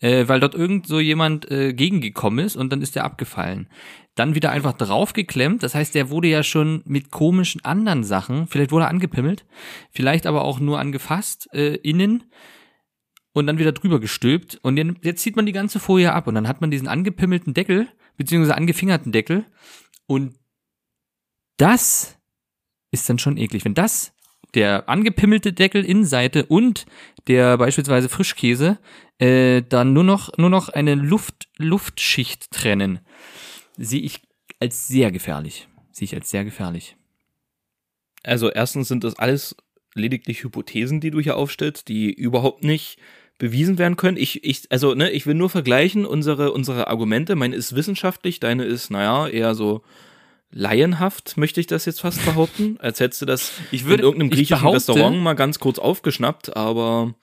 äh, weil dort irgend so jemand äh, gegengekommen ist und dann ist der abgefallen. Dann wieder einfach draufgeklemmt. Das heißt, der wurde ja schon mit komischen anderen Sachen, vielleicht wurde er angepimmelt, vielleicht aber auch nur angefasst, äh, innen und dann wieder drüber gestülpt und jetzt zieht man die ganze Folie ab und dann hat man diesen angepimmelten Deckel, beziehungsweise angefingerten Deckel und das ist dann schon eklig. Wenn das der angepimmelte Deckel Innenseite und der beispielsweise Frischkäse äh, dann nur noch nur noch eine Luft Luftschicht trennen, sehe ich als sehr gefährlich. Sehe ich als sehr gefährlich. Also erstens sind das alles lediglich Hypothesen, die du hier aufstellst, die überhaupt nicht bewiesen werden können. Ich, ich, also, ne, ich will nur vergleichen unsere, unsere Argumente. Meine ist wissenschaftlich, deine ist, naja, eher so laienhaft, möchte ich das jetzt fast behaupten. Als hättest du das Ich würde- in irgendeinem griechischen Restaurant mal ganz kurz aufgeschnappt, aber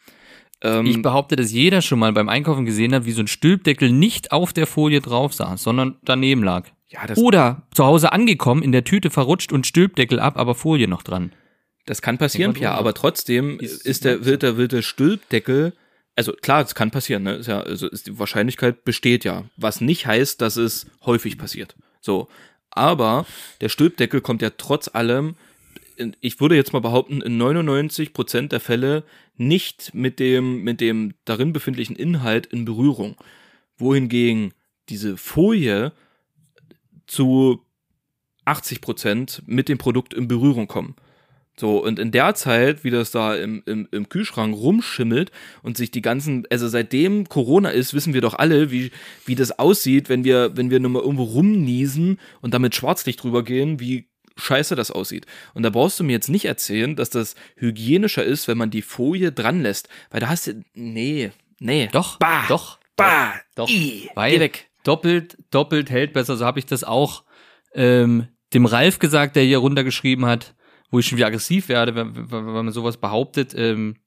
ähm, Ich behaupte, dass jeder schon mal beim Einkaufen gesehen hat, wie so ein Stülpdeckel nicht auf der Folie drauf saß, sondern daneben lag. ja, das, Oder zu Hause angekommen, in der Tüte verrutscht und Stülpdeckel ab, aber Folie noch dran. Das kann passieren, ja, aber trotzdem Ist- ist, der, wird der, wird der Stülpdeckel, also klar, es kann passieren, ne? Ist ja, also ist die Wahrscheinlichkeit besteht ja. Was nicht heißt, dass es häufig passiert. So. Aber der Stülpdeckel kommt ja trotz allem, ich würde jetzt mal behaupten, in 99 Prozent der Fälle nicht mit dem, mit dem darin befindlichen Inhalt in Berührung. Wohingegen diese Folie zu 80 Prozent mit dem Produkt in Berührung kommen. So, und in der Zeit, wie das da im, im, im Kühlschrank rumschimmelt und sich die ganzen, also seitdem Corona ist, wissen wir doch alle, wie, wie das aussieht, wenn wir, wenn wir nur mal irgendwo rumniesen und damit Schwarzlicht drüber gehen, wie scheiße das aussieht. Und da brauchst du mir jetzt nicht erzählen, dass das hygienischer ist, wenn man die Folie dran lässt. Weil da hast du, nee, nee. Doch, Bah, doch, bah, doch. i, Weil geh weg. doppelt, doppelt hält besser. So habe ich das auch ähm, dem Ralf gesagt, der hier runtergeschrieben hat, wo ich schon wieder aggressiv werde, wenn, wenn, wenn man sowas behauptet, ähm,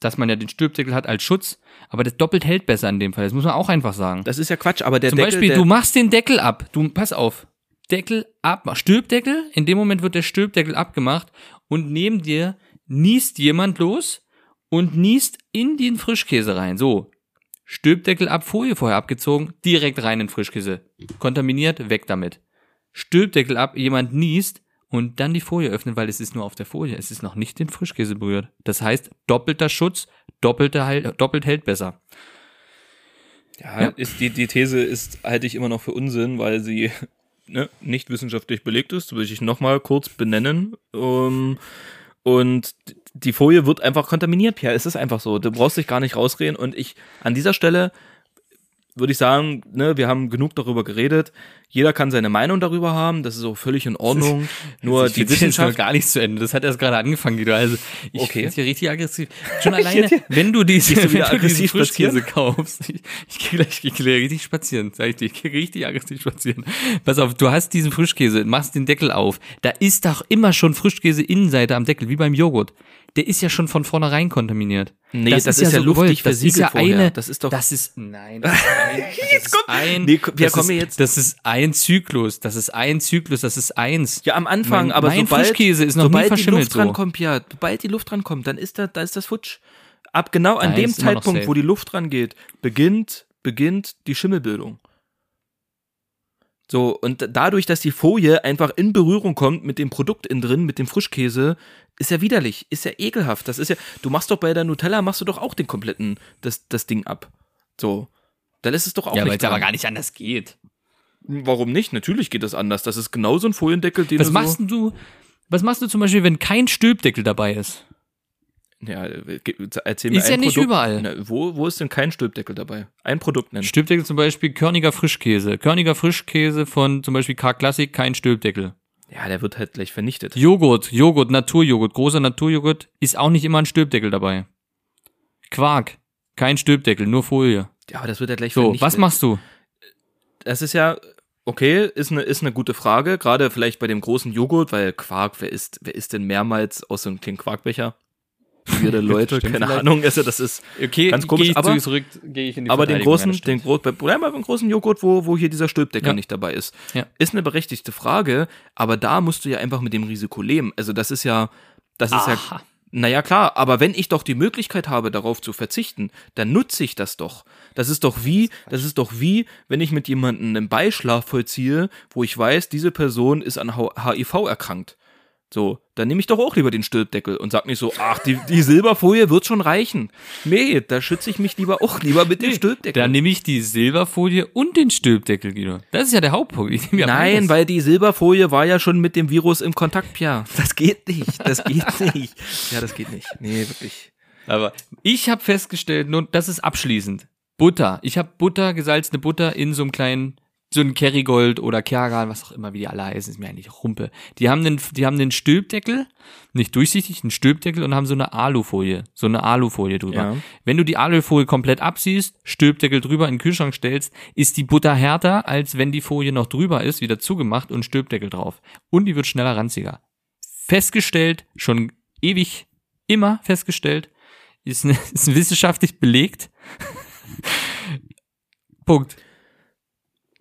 dass man ja den Stülpdeckel hat als Schutz. Aber das doppelt hält besser in dem Fall. Das muss man auch einfach sagen. Das ist ja Quatsch, aber der Zum Deckel, Beispiel, du machst den Deckel ab. Du, pass auf. Deckel ab, Stülpdeckel. In dem Moment wird der Stülpdeckel abgemacht und neben dir niest jemand los und niest in den Frischkäse rein. So. Stülpdeckel ab, Folie vorher abgezogen, direkt rein in Frischkäse. Kontaminiert, weg damit. Stülpdeckel ab, jemand niest und dann die Folie öffnen, weil es ist nur auf der Folie. Es ist noch nicht den Frischkäse berührt. Das heißt, doppelter Schutz, doppelte Heil, doppelt hält besser. Ja, Ja. Ist die, die These ist, halte ich immer noch für Unsinn, weil sie ne, nicht wissenschaftlich belegt ist. Will ich nochmal kurz benennen. Um, und die Folie wird einfach kontaminiert, Pierre. Es ist einfach so. Du brauchst dich gar nicht rausreden. Und ich an dieser Stelle würde ich sagen, ne, wir haben genug darüber geredet. Jeder kann seine Meinung darüber haben. Das ist auch völlig in Ordnung. Nur die Wissenschaft. gar nicht zu Ende. Das hat erst gerade angefangen, Guido. Also ich Okay. okay. hier richtig aggressiv. Schon alleine, wenn du diese, wenn du Frischkäse kaufst. Ich, ich gehe gleich, ich gehe richtig spazieren, sag ich dir. Ich gehe richtig aggressiv spazieren. Pass auf, du hast diesen Frischkäse, machst den Deckel auf. Da ist doch immer schon Frischkäse Innenseite am Deckel, wie beim Joghurt. Der ist ja schon von vornherein kontaminiert. Nee, das ist ja so gewollt. Das ist ja vorher. eine, Das ist doch- das ist, nein, das ist ein, das ist ein, Nee, wir das kommen ist, jetzt- das ist ein Zyklus, das ist ein Zyklus, das ist eins. Ja, am Anfang, Mein- aber mein sobald, Frischkäse ist noch nie sobald die verschimmelt Luft so. rankommt, ja, sobald die Luft rankommt, dann ist da, da ist das futsch. Ab genau an Nein, dem ist Zeitpunkt, wo die Luft rangeht, beginnt, beginnt die Schimmelbildung. So, und dadurch, dass die Folie einfach in Berührung kommt mit dem Produkt innen drin, mit dem Frischkäse, ist ja widerlich, ist ja ekelhaft. Das ist ja, du machst doch bei der Nutella, machst du doch auch den kompletten, das, das Ding ab. So. Da lässt es doch auch Ja, weil nicht es aber gar nicht anders geht. Warum nicht? Natürlich geht das anders. Das ist genauso ein Foliendeckel, den Was du machst so, du, was machst du zum Beispiel, wenn kein Stülpdeckel dabei ist? Ja, äh, erzähl mir Ist ein ja nicht Produkt. überall. Na, wo, wo ist denn kein Stülpdeckel dabei? Ein Produkt nennen. Stülpdeckel zum Beispiel Körniger Frischkäse. Körniger Frischkäse von zum Beispiel K Classic, kein Stülpdeckel. Ja, der wird halt gleich vernichtet. Joghurt, Joghurt, Naturjoghurt, großer Naturjoghurt, ist auch nicht immer ein Stülpdeckel dabei. Quark, kein Stülpdeckel, nur Folie. Ja, aber das wird ja gleich So, vernichtet. was machst du? Das ist ja, okay, ist eine, ist eine gute Frage. Gerade vielleicht bei dem großen Joghurt, weil Quark, wer isst, wer isst denn mehrmals aus so einem kleinen Quarkbecher? Viele Leute, keine vielleicht. Ahnung, also das ist, Okay, Ganz komisch, aber- zurück, gehe ich in die aber den großen, den stimmt. gro bei, bleib mal beim großen Joghurt, wo, wo hier dieser Stülpdeckel Ja. nicht dabei ist. Ja. Ist eine berechtigte Frage, aber da musst du ja einfach mit dem Risiko leben. Also das ist ja, das ist ja, Aha. naja klar, aber wenn ich doch die Möglichkeit habe, darauf zu verzichten, dann nutze ich das doch. Das ist doch wie, das ist doch wie, wenn ich mit jemandem einen Beischlaf vollziehe, wo ich weiß, diese Person ist an HIV erkrankt. So, dann nehme ich doch auch lieber den Stülpdeckel und sag nicht so, ach, die, die Silberfolie wird schon reichen. Nee, da schütze ich mich lieber auch lieber mit dem Stülpdeckel. Dann nehme ich die Silberfolie und den Stülpdeckel, Guido. Das ist ja der Hauptpunkt. Ja Nein, weil die Silberfolie war ja schon mit dem Virus im Kontakt, Pia. Das geht nicht. Das geht nicht. Ja, das geht nicht. Nee, wirklich. Aber ich habe festgestellt, nun, das ist abschließend. Butter. Ich habe Butter, gesalzene Butter in so einem kleinen, so ein Kerrygold oder Kergan, was auch immer, wie die alle heißen, ist mir eigentlich Rumpe. Die haben den, die haben den Stülpdeckel, nicht durchsichtig, einen Stülpdeckel und haben so eine Alufolie, so eine Alufolie drüber. Ja. Wenn du die Alufolie komplett absiehst, Stülpdeckel drüber in den Kühlschrank stellst, ist die Butter härter, als wenn die Folie noch drüber ist, wieder zugemacht und Stülpdeckel drauf. Und die wird schneller ranziger. Festgestellt, schon ewig, immer festgestellt, ist, ne, ist wissenschaftlich belegt. Punkt.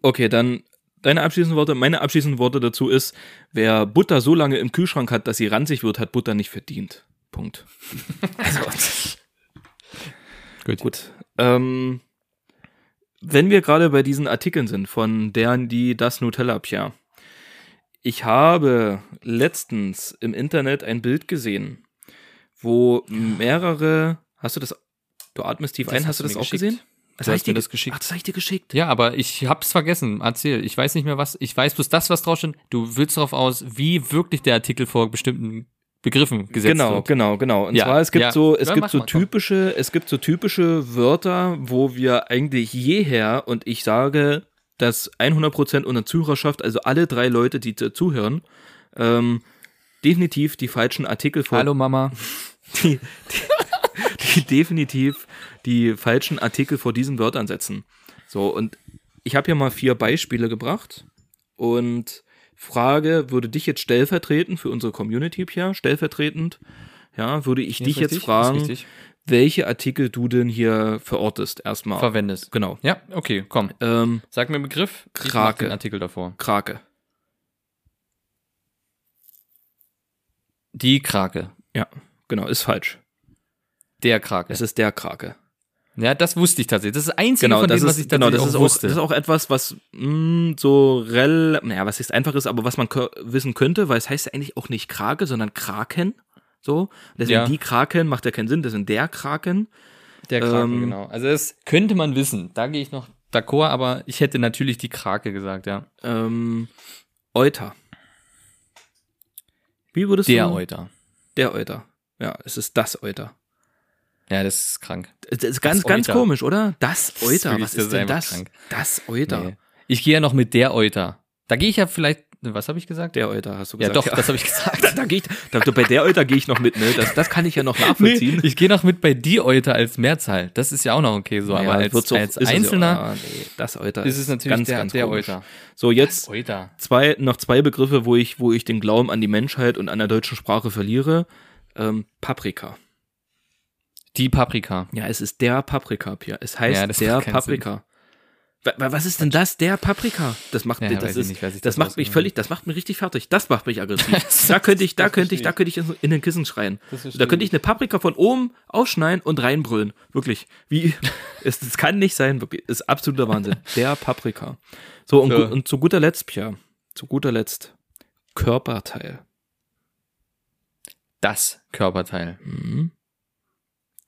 Okay, dann deine abschließenden Worte. Meine abschließenden Worte dazu ist, wer Butter so lange im Kühlschrank hat, dass sie ranzig wird, hat Butter nicht verdient. Punkt. Also, Gut. gut. Ähm, wenn wir gerade bei diesen Artikeln sind, von deren die das Nutella Pia. Ich habe letztens im Internet ein Bild gesehen, wo mehrere. Hast du das? Du atmest tief Das ein, hast hast du das auch geschickt. gesehen? Du hab hast ich dir mir das ge- geschickt. Ach, das hab ich dir geschickt. Ja, aber ich hab's vergessen. Erzähl. Ich weiß nicht mehr was. Ich weiß bloß das, was drauf steht. Du willst darauf aus, wie wirklich der Artikel vor bestimmten Begriffen gesetzt Genau, wird. genau, genau. Und Ja, zwar es gibt ja. so, es Ja, gibt so typische, es gibt so typische Wörter, wo wir eigentlich jeher und ich sage, dass 100% unserer Zuhörerschaft, also alle drei Leute, die zu- zuhören, ähm, definitiv die falschen Artikel vor, Hallo Mama. die, die, die definitiv die falschen Artikel vor diesen Wörtern setzen. So, und ich habe hier mal vier Beispiele gebracht und Frage, würde dich jetzt stellvertretend für unsere Community, Pia, stellvertretend, ja, würde ich dich Ist jetzt richtig? Ist fragen, welche Artikel du denn hier verortest, erstmal. Verwendest. genau. Ja, okay, komm. Ähm, Sag mir einen Begriff. Krake. den Artikel davor. Krake. Die Krake. Ja, genau, ist falsch. Der Krake. Es ist der Krake. Ja, das wusste ich tatsächlich. Das ist das Einzige Genau, von das dem, ist, was ich genau, das ist auch auch, wusste. das ist auch etwas, was mh, so rel, naja, was ist einfach ist, aber was man wissen könnte, weil es heißt ja eigentlich auch nicht Krake, sondern Kraken. So. Deswegen Ja. die Kraken macht ja keinen Sinn, das sind der Kraken. Der Kraken, Ähm, genau. Also das könnte man wissen. Da gehe ich noch d'accord, aber ich hätte natürlich die Krake gesagt, ja. Ähm, Euter. Wie würdest Der du? Euter. Der Euter. Ja, es ist das Euter. Ja, das ist krank. Das ist ganz, Das ganz komisch, oder? Das Euter. Was ist ist denn das? krank. Das Euter. Nee. Ich gehe ja noch mit der Euter. Da gehe ich ja vielleicht, was habe ich gesagt? Der Euter, hast du ja, gesagt. doch, das habe ich gesagt. Da, da gehe ich, da, bei der Euter gehe ich noch mit, ne? Das, das kann ich ja noch Nee, nachvollziehen. ich gehe noch mit bei die Euter als Mehrzahl. Das ist ja auch noch okay so, aber als, auch- als ist es ja- Einzelner ah, nee, das Euter ist es natürlich ganz, der, ganz der komisch. Euter. So, jetzt Euter. zwei, noch zwei Begriffe, wo ich, wo ich den Glauben an die Menschheit und an der deutschen Sprache verliere. Ähm, Paprika. Die Paprika. Ja, es ist der Paprika, Pia. Es heißt Ja, der Paprika. Wa- Was ist denn das? Der Paprika? Das macht, Ja, das ist, nicht, das das macht mich völlig, das macht mich richtig fertig. Das macht mich aggressiv. da könnte ich, da könnte ich, da könnte ich in den Kissen schreien. Da könnte ich. eine Paprika von oben aufschneiden und reinbrüllen. Wirklich. Wie, es, es kann nicht sein, wirklich. Ist absoluter Wahnsinn. Der Paprika. So, und, So. und zu guter Letzt, Pia, zu guter Letzt, Körperteil. Das Körperteil. Mhm.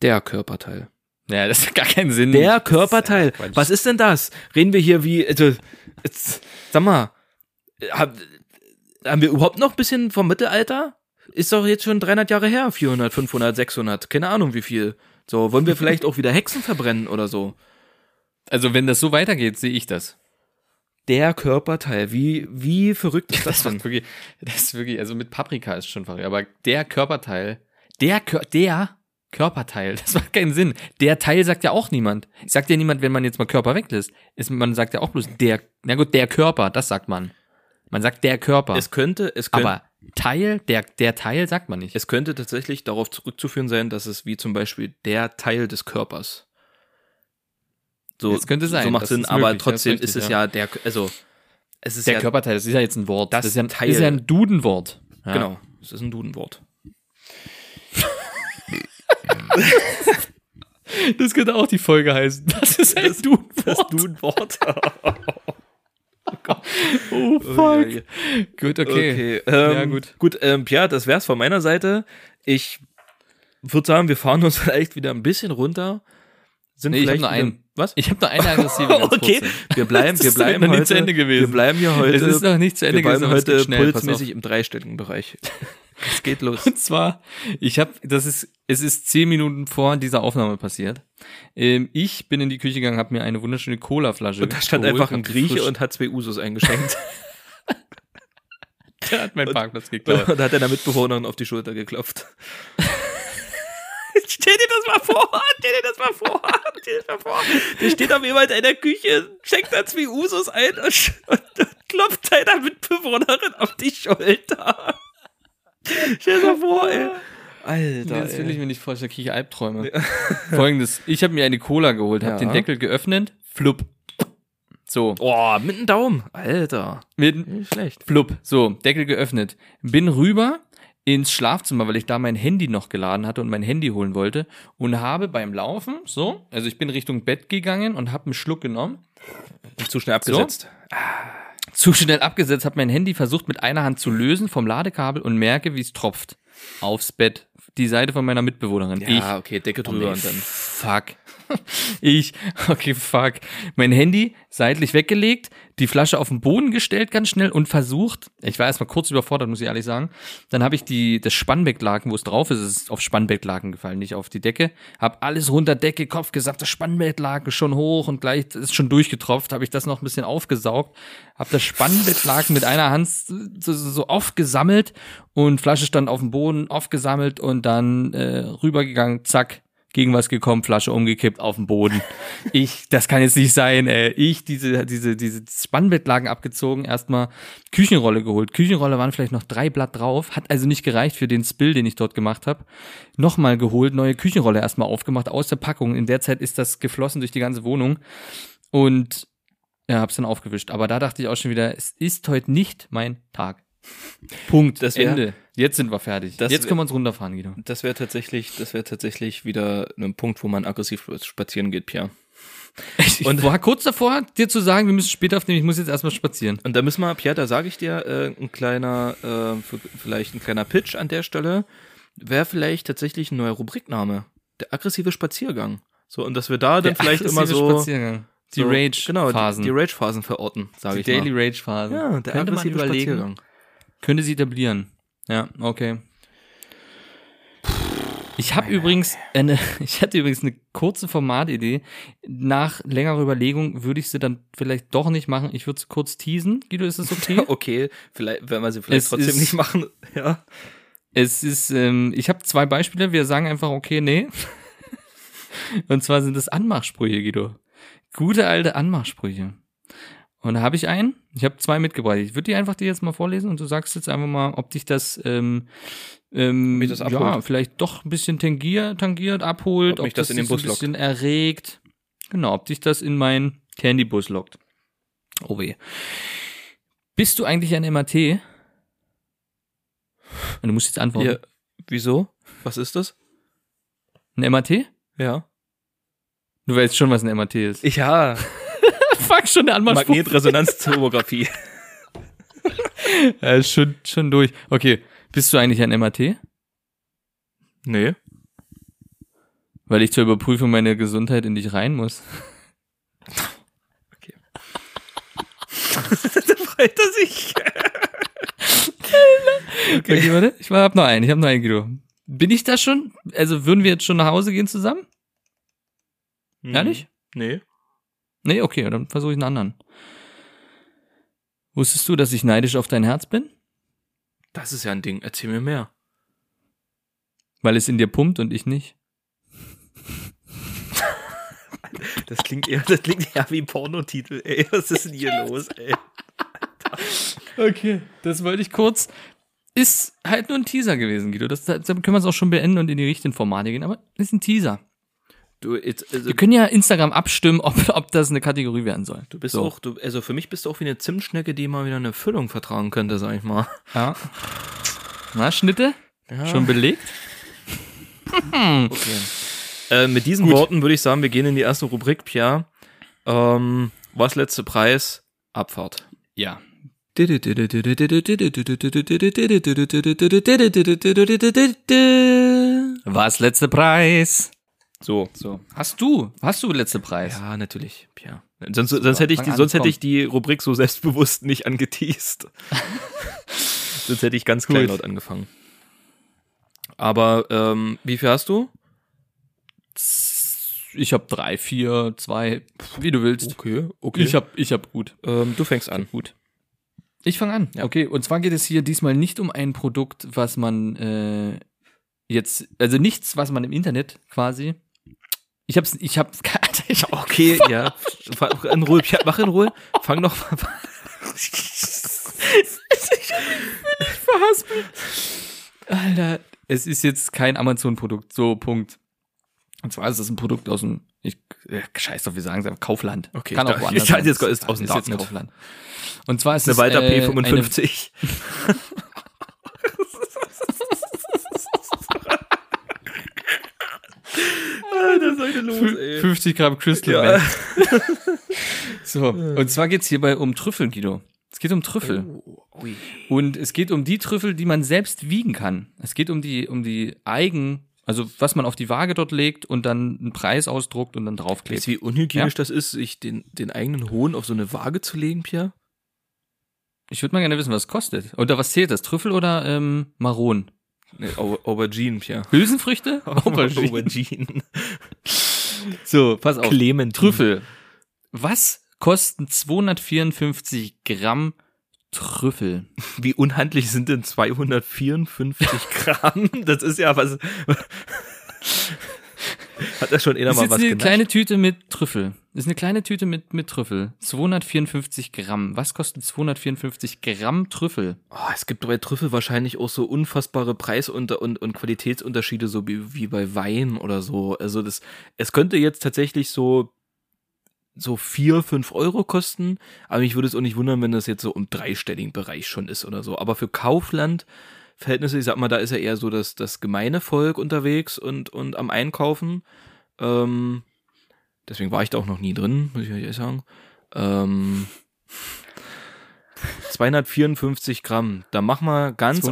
Der Körperteil. Ja, das hat gar keinen Sinn. Der Das ist Körperteil. Quatsch. Was ist denn das? Reden wir hier wie, also, jetzt, sag mal, hab, haben wir überhaupt noch ein bisschen vom Mittelalter? Ist doch jetzt schon 300 Jahre her, 400, 500, 600, keine Ahnung wie viel. So, wollen wir vielleicht auch wieder Hexen verbrennen oder so? Also, wenn das so weitergeht, sehe ich das. Der Körperteil, wie, wie verrückt ist das Das denn? wirklich, das ist wirklich, also mit Paprika ist schon verrückt, aber der Körperteil, der, Kör, der Körperteil, das macht keinen Sinn. Der Teil sagt ja auch niemand. Sagt ja niemand, wenn man jetzt mal Körper weglässt. Ist, man sagt ja auch bloß der, na gut, der Körper, das sagt man. Man sagt der Körper. Es könnte, es könnte, aber Teil, der, der Teil sagt man nicht. es könnte tatsächlich darauf zurückzuführen sein, dass es wie zum Beispiel der Teil des Körpers. So, Es könnte sein, So macht das Sinn, aber möglich, das ist trotzdem richtig, ist es ja. ja der, also, es ist der ja, Körperteil, das ist ja jetzt ein Wort. Das ist ja, Teil. ist ja ein Dudenwort. Ja. Genau, es ist ein Dudenwort. Das könnte auch die Folge heißen. Das ist ein Dudenwort. Dudenwort. Oh, fuck. Gut, okay. Okay, ähm, Ja, gut. Gut, ähm, Pierre, das wär's von meiner Seite. Ich würde sagen, wir fahren uns vielleicht wieder ein bisschen runter. Sind Nee, ich hab vielleicht nur einen. Was? Ich habe noch eine aggressive. okay, kurze. wir bleiben, Das wir bleiben noch nicht heute. zu Ende gewesen. Wir bleiben hier heute. Es ist noch nicht zu Ende wir bleiben gewesen, heute pulsmäßig im dreistelligen Bereich. Es geht los. Und zwar, ich habe, das ist, es ist zehn Minuten vor dieser Aufnahme passiert. Ähm, ich bin in die Küche gegangen, habe mir eine wunderschöne Cola-Flasche Und da stand geholt, einfach ein Grieche und hat zwei Usos eingeschenkt. der hat meinen Parkplatz geklaut. und hat einer Mitbewohnerin auf die Schulter geklopft. Stell dir das mal vor, stell dir das mal vor, stell dir das mal vor. Der steht auf jemand in der Küche, schenkt da zwei Usos ein und, und, und klopft seiner Mitbewohnerin auf die Schulter. Stell dir vor, ey. Alter, Nee, das will ich mir nicht vorstellen, kriege ich Albträume. Folgendes, ich habe mir eine Cola geholt, habe Ja. den Deckel geöffnet, flupp. So, Boah, mit dem Daumen. Alter. mit Nicht schlecht. flupp, so, Deckel geöffnet. Bin rüber ins Schlafzimmer, weil ich da mein Handy noch geladen hatte und mein Handy holen wollte und habe beim Laufen, so, also ich bin Richtung Bett gegangen und habe einen Schluck genommen, Zu schnell abgesetzt. Zu schnell abgesetzt, habe mein Handy versucht mit einer Hand zu lösen vom Ladekabel und merke, wie es tropft aufs Bett, die Seite von meiner Mitbewohnerin. ich Ja, okay, Decke Oh, drüber nee, und dann. Fuck. Ich, okay, fuck. Mein Handy seitlich weggelegt, die Flasche auf den Boden gestellt ganz schnell und versucht, ich war erstmal kurz überfordert, muss ich ehrlich sagen. Dann habe ich die, das Spannbettlaken, wo es drauf ist, ist auf Spannbettlaken gefallen, nicht auf die Decke. Hab alles runter Decke, Kopf gesagt, das Spannbettlaken schon hoch und gleich ist schon durchgetropft, habe ich das noch ein bisschen aufgesaugt, hab das Spannbettlaken mit einer Hand so, so, so aufgesammelt und Flasche stand auf dem Boden, aufgesammelt und dann äh, rübergegangen, zack, gegen was gekommen, Flasche umgekippt auf den Boden. Ich, das kann jetzt nicht sein, ey. Ich, diese, diese, diese Spannbettlagen abgezogen, erstmal Küchenrolle geholt. Küchenrolle waren vielleicht noch drei Blatt drauf, hat also nicht gereicht für den Spill, den ich dort gemacht habe. Nochmal geholt, neue Küchenrolle erstmal aufgemacht aus der Packung. In der Zeit ist das geflossen durch die ganze Wohnung und ja, hab's dann aufgewischt. Aber da dachte ich auch schon wieder, es ist heute nicht mein Tag. Punkt. Das wär- Ende. Jetzt sind wir fertig. Das Jetzt können wir uns runterfahren, Guido. Das wäre tatsächlich, das wäre tatsächlich wieder ein Punkt, wo man aggressiv spazieren geht, Pierre. Ich und war kurz davor, dir zu sagen, wir müssen später aufnehmen, ich muss jetzt erstmal spazieren. Und da müssen wir, Pierre, da sage ich dir, äh, ein kleiner, äh, vielleicht ein kleiner Pitch an der Stelle, wäre vielleicht tatsächlich ein neuer Rubrikname. Der aggressive Spaziergang. So, und dass wir da dann Der vielleicht immer so. Die so, Rage-Phasen. Genau, die, die Rage-Phasen verorten, sage Die ich Daily mal. Rage-Phasen. Ja, der Könnte man aggressive überlegen. Spaziergang. Könnte sie etablieren. Ja, okay. Ich habe übrigens eine, ich hatte übrigens eine kurze Formatidee. Nach längerer Überlegung würde ich sie dann vielleicht doch nicht machen. Ich würde sie kurz teasen. Guido, ist das okay? Okay, vielleicht, wenn wir sie vielleicht Es trotzdem ist- nicht machen, ja. Es ist, ähm, ich habe zwei Beispiele. Wir sagen einfach okay, nee. Und zwar sind es Anmachsprüche, Guido. Gute alte Anmachsprüche. Und da habe ich einen. Ich habe zwei mitgebracht. Ich würde die einfach dir jetzt mal vorlesen und du sagst jetzt einfach mal, ob dich das, ähm, ähm, Mich das ja, abholt. vielleicht doch ein bisschen tangiert, tangiert, abholt, Ob ob, mich das in den Bus ein lockt. bisschen erregt. Genau, ob dich das in meinen Candybus lockt. Oh weh. Bist du eigentlich ein MAT? Und du musst jetzt antworten. ja. Wieso? Was ist das? Ein MAT? Ja. Du weißt schon, was ein MAT ist. Ja, Fuck, schon der Anmachspruch. Magnetresonanztomographie. Ist schon, schon durch. Okay, bist du eigentlich ein MAT? nee. Weil ich zur Überprüfung meiner Gesundheit in dich rein muss. da freut er sich. Okay, warte. Ich hab noch einen. Ich habe noch einen, Guido. Bin ich da schon? Also würden wir jetzt schon nach Hause gehen zusammen? Ehrlich? Nee. Nee, okay, dann versuche ich einen anderen. Wusstest du, dass ich neidisch auf dein Herz bin? Das ist ja ein Ding. Erzähl mir mehr. Weil es in dir pumpt und ich nicht. Das klingt eher, das klingt eher wie ein Pornotitel, ey. Was ist denn hier los, ey? Okay, das wollte ich kurz. Ist halt nur ein Teaser gewesen, Guido. Das, das können wir es auch schon beenden und in die richtigen Formate gehen, aber ist ein Teaser. Du, jetzt, also, Wir können ja Instagram abstimmen, ob, ob das eine Kategorie werden soll. du bist So. auch, du, also für mich bist du auch wie eine Zimtschnecke, die mal wieder eine Füllung vertragen könnte, sag ich mal. Ja. Na, Schnitte? Ja. Schon belegt? Okay. Äh, mit diesen Gut. Worten würde ich sagen, wir gehen in die erste Rubrik, Pierre. Ähm, was letzte Preis? Abfahrt. Ja. Was letzte Preis? So. So. Hast du? Hast du letzte Preis? Ja, natürlich, Pierre. Sonst, sonst hätte ich die, sonst hätte ich die Rubrik so selbstbewusst nicht angeteased. sonst hätte ich ganz kleinlaut angefangen. Aber ähm, wie viel hast du? Ich habe drei, vier, zwei, wie du willst. Okay, okay. Ich hab, ich hab gut. ähm, du fängst an. Gut. Ich fange an. Ja. Okay, und zwar geht es hier diesmal nicht um ein Produkt, was man äh, jetzt, also nichts, was man im Internet quasi. Ich hab's, ich hab, Alter, ich Okay, ja. Fang in Ruhe, mach in Ruhe. Fang noch mal. verhaspelt. Alter, es ist jetzt kein Amazon-Produkt, so Punkt. Und zwar ist es ein Produkt aus dem, ich, äh, scheiß drauf, wir sagen es einfach, Kaufland. Okay, Kann ich auch dachte- woanders ich sein. jetzt ist aus dem ist jetzt. Kaufland. Und zwar ist Eine es Walter äh, P55. Alter, was ist los, ey? 50 Gramm Crystal Ja. Meth. So, und zwar geht's hierbei um Trüffel, Guido. Es geht um Trüffel. Oh, ui. Und es geht um die Trüffel, die man selbst wiegen kann. Es geht um die, um die Eigen, also was man auf die Waage dort legt und dann einen Preis ausdruckt und dann draufklebt. Weißt du, wie unhygienisch das ist, sich den, den eigenen Hohn auf so eine Waage zu legen, Pierre? Ich würde mal gerne wissen, was es kostet. Oder was zählt das? Trüffel oder ähm, Maron? Nee, Au- Aubergine, Pierre. Hülsenfrüchte? Aubergine. Aubergine. So, pass auf. Clementine. Trüffel. Was kosten 254 Gramm Trüffel? Wie unhandlich sind denn 254 Gramm? Das ist ja was. Hat das schon ist mal was eine genascht? kleine Tüte mit Trüffel. Das ist eine kleine Tüte mit, mit Trüffel. 254 Gramm. Was kostet 254 Gramm Trüffel? Oh, es gibt bei Trüffel wahrscheinlich auch so unfassbare Preis- und, und, und Qualitätsunterschiede, so wie, wie bei Wein oder so. Also das, es könnte jetzt tatsächlich so, so vier, fünf Euro kosten, aber mich würde es auch nicht wundern, wenn das jetzt so im dreistelligen Bereich schon ist oder so. Aber für Kaufland Verhältnisse. Ich sag mal, da ist ja eher so das, das gemeine Volk unterwegs und, und am Einkaufen. Ähm, deswegen war ich da auch noch nie drin, muss ich ehrlich sagen. Ähm, 254 Gramm. Da machen wir ganz einfach.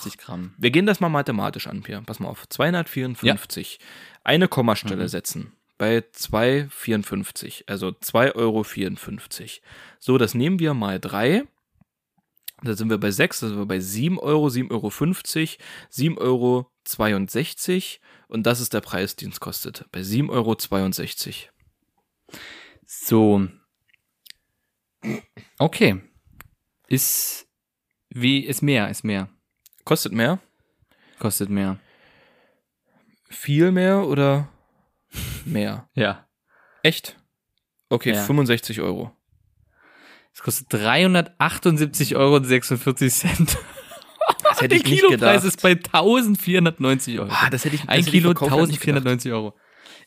254 Gramm. Wir gehen das mal mathematisch an, Pierre. Pass mal auf. 254. Eine Kommastelle Mhm. setzen. Bei 2,54. Also 2,54 Euro. So, das nehmen wir mal 3. Da sind wir bei 6, da sind wir bei 7 Euro, 7,50 Euro, 7,62 Euro. Und das ist der Preis, den es kostet. Bei 7,62 Euro. So. Okay. Ist wie ist mehr, ist mehr. Kostet mehr? Kostet mehr. Viel mehr oder mehr? Ja. Echt? Okay, Ja. 65 Euro. Es kostet 378,46 Euro. Das hätte Der ich nicht Kilopreis gedacht. ist bei 1490 Euro. Ah, das hätte ich das Ein hätte ich Kilo verkauft, hätte ich nicht gedacht. 1490 Euro.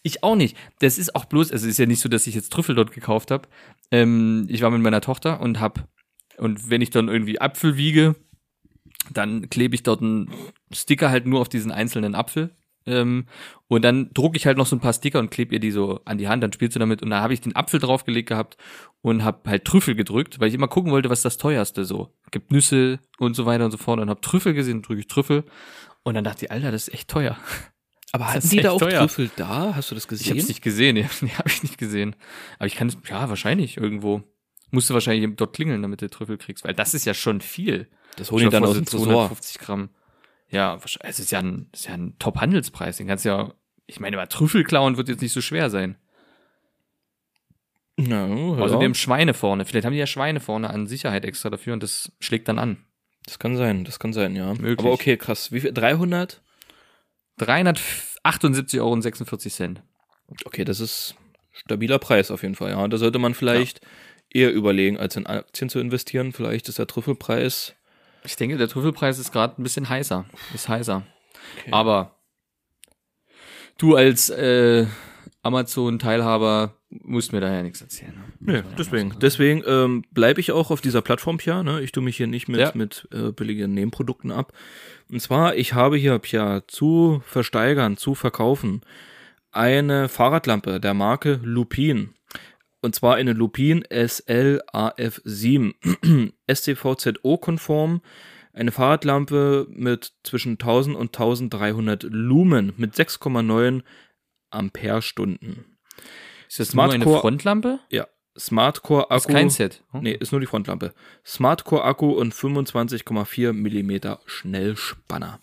Ich auch nicht. Das ist auch bloß, also es ist ja nicht so, dass ich jetzt Trüffel dort gekauft habe. Ähm, ich war mit meiner Tochter und hab, und wenn ich dann irgendwie Apfel wiege, dann klebe ich dort einen Sticker halt nur auf diesen einzelnen Apfel. Ähm, und dann drucke ich halt noch so ein paar Sticker und klebe ihr die so an die Hand, dann spielt sie damit. Und da habe ich den Apfel draufgelegt gehabt und habe halt Trüffel gedrückt, weil ich immer gucken wollte, was das teuerste so. Gibt Nüsse und so weiter und so fort und habe Trüffel gesehen, drücke ich Trüffel. Und dann dachte ich, Alter, das ist echt teuer. Aber hatten die da auch teuer. Trüffel da? Hast du das Ich gesehen? habe es nicht gesehen, ja, nee, habe ich nicht gesehen. Aber ich kann es, ja, wahrscheinlich irgendwo. Musste wahrscheinlich dort klingeln, damit du Trüffel kriegst, weil das ist ja schon viel. das holen die dann aus dem so Tresor. 250 Gramm. Ja, es ist ja ein, ist ja ein Top-Handelspreis. Den kannst du ja, ich meine, aber Trüffel klauen wird jetzt nicht so schwer sein. Na, ja, Außerdem Schweine vorne. Vielleicht haben die ja Schweine vorne an Sicherheit extra dafür und das schlägt dann an. das kann sein, das kann sein, ja. Möglich. Aber okay, krass. Wie viel? 300? 378,46 Euro. Okay, das ist stabiler Preis auf jeden Fall, ja. Da sollte man vielleicht eher überlegen, als in Aktien zu investieren. Vielleicht ist der Trüffelpreis. Ich denke, der Trüffelpreis ist gerade ein bisschen heißer. Ist heißer. Aber du als äh, Amazon-Teilhaber musst mir da ja nichts erzählen. ne? Nee, deswegen. Deswegen ähm, bleibe ich auch auf dieser Plattform, Pia. Ne? Ich tue mich hier nicht mit, Ja. mit äh, billigen Nebenprodukten ab. Und zwar, ich habe hier, Pia, zu versteigern, zu verkaufen, eine Fahrradlampe der Marke Lupin. Und zwar eine Lupin SLAF7. STVZO-konform. Eine Fahrradlampe mit zwischen 1000 und 1300 Lumen mit 6,9 Ampere-Stunden. Ist das Smart nur eine Frontlampe? Ja, Smartcore Ist Akku. kein Set. Oh. Nee, ist nur die Frontlampe. Smartcore Akku und 25,4 Millimeter Schnellspanner.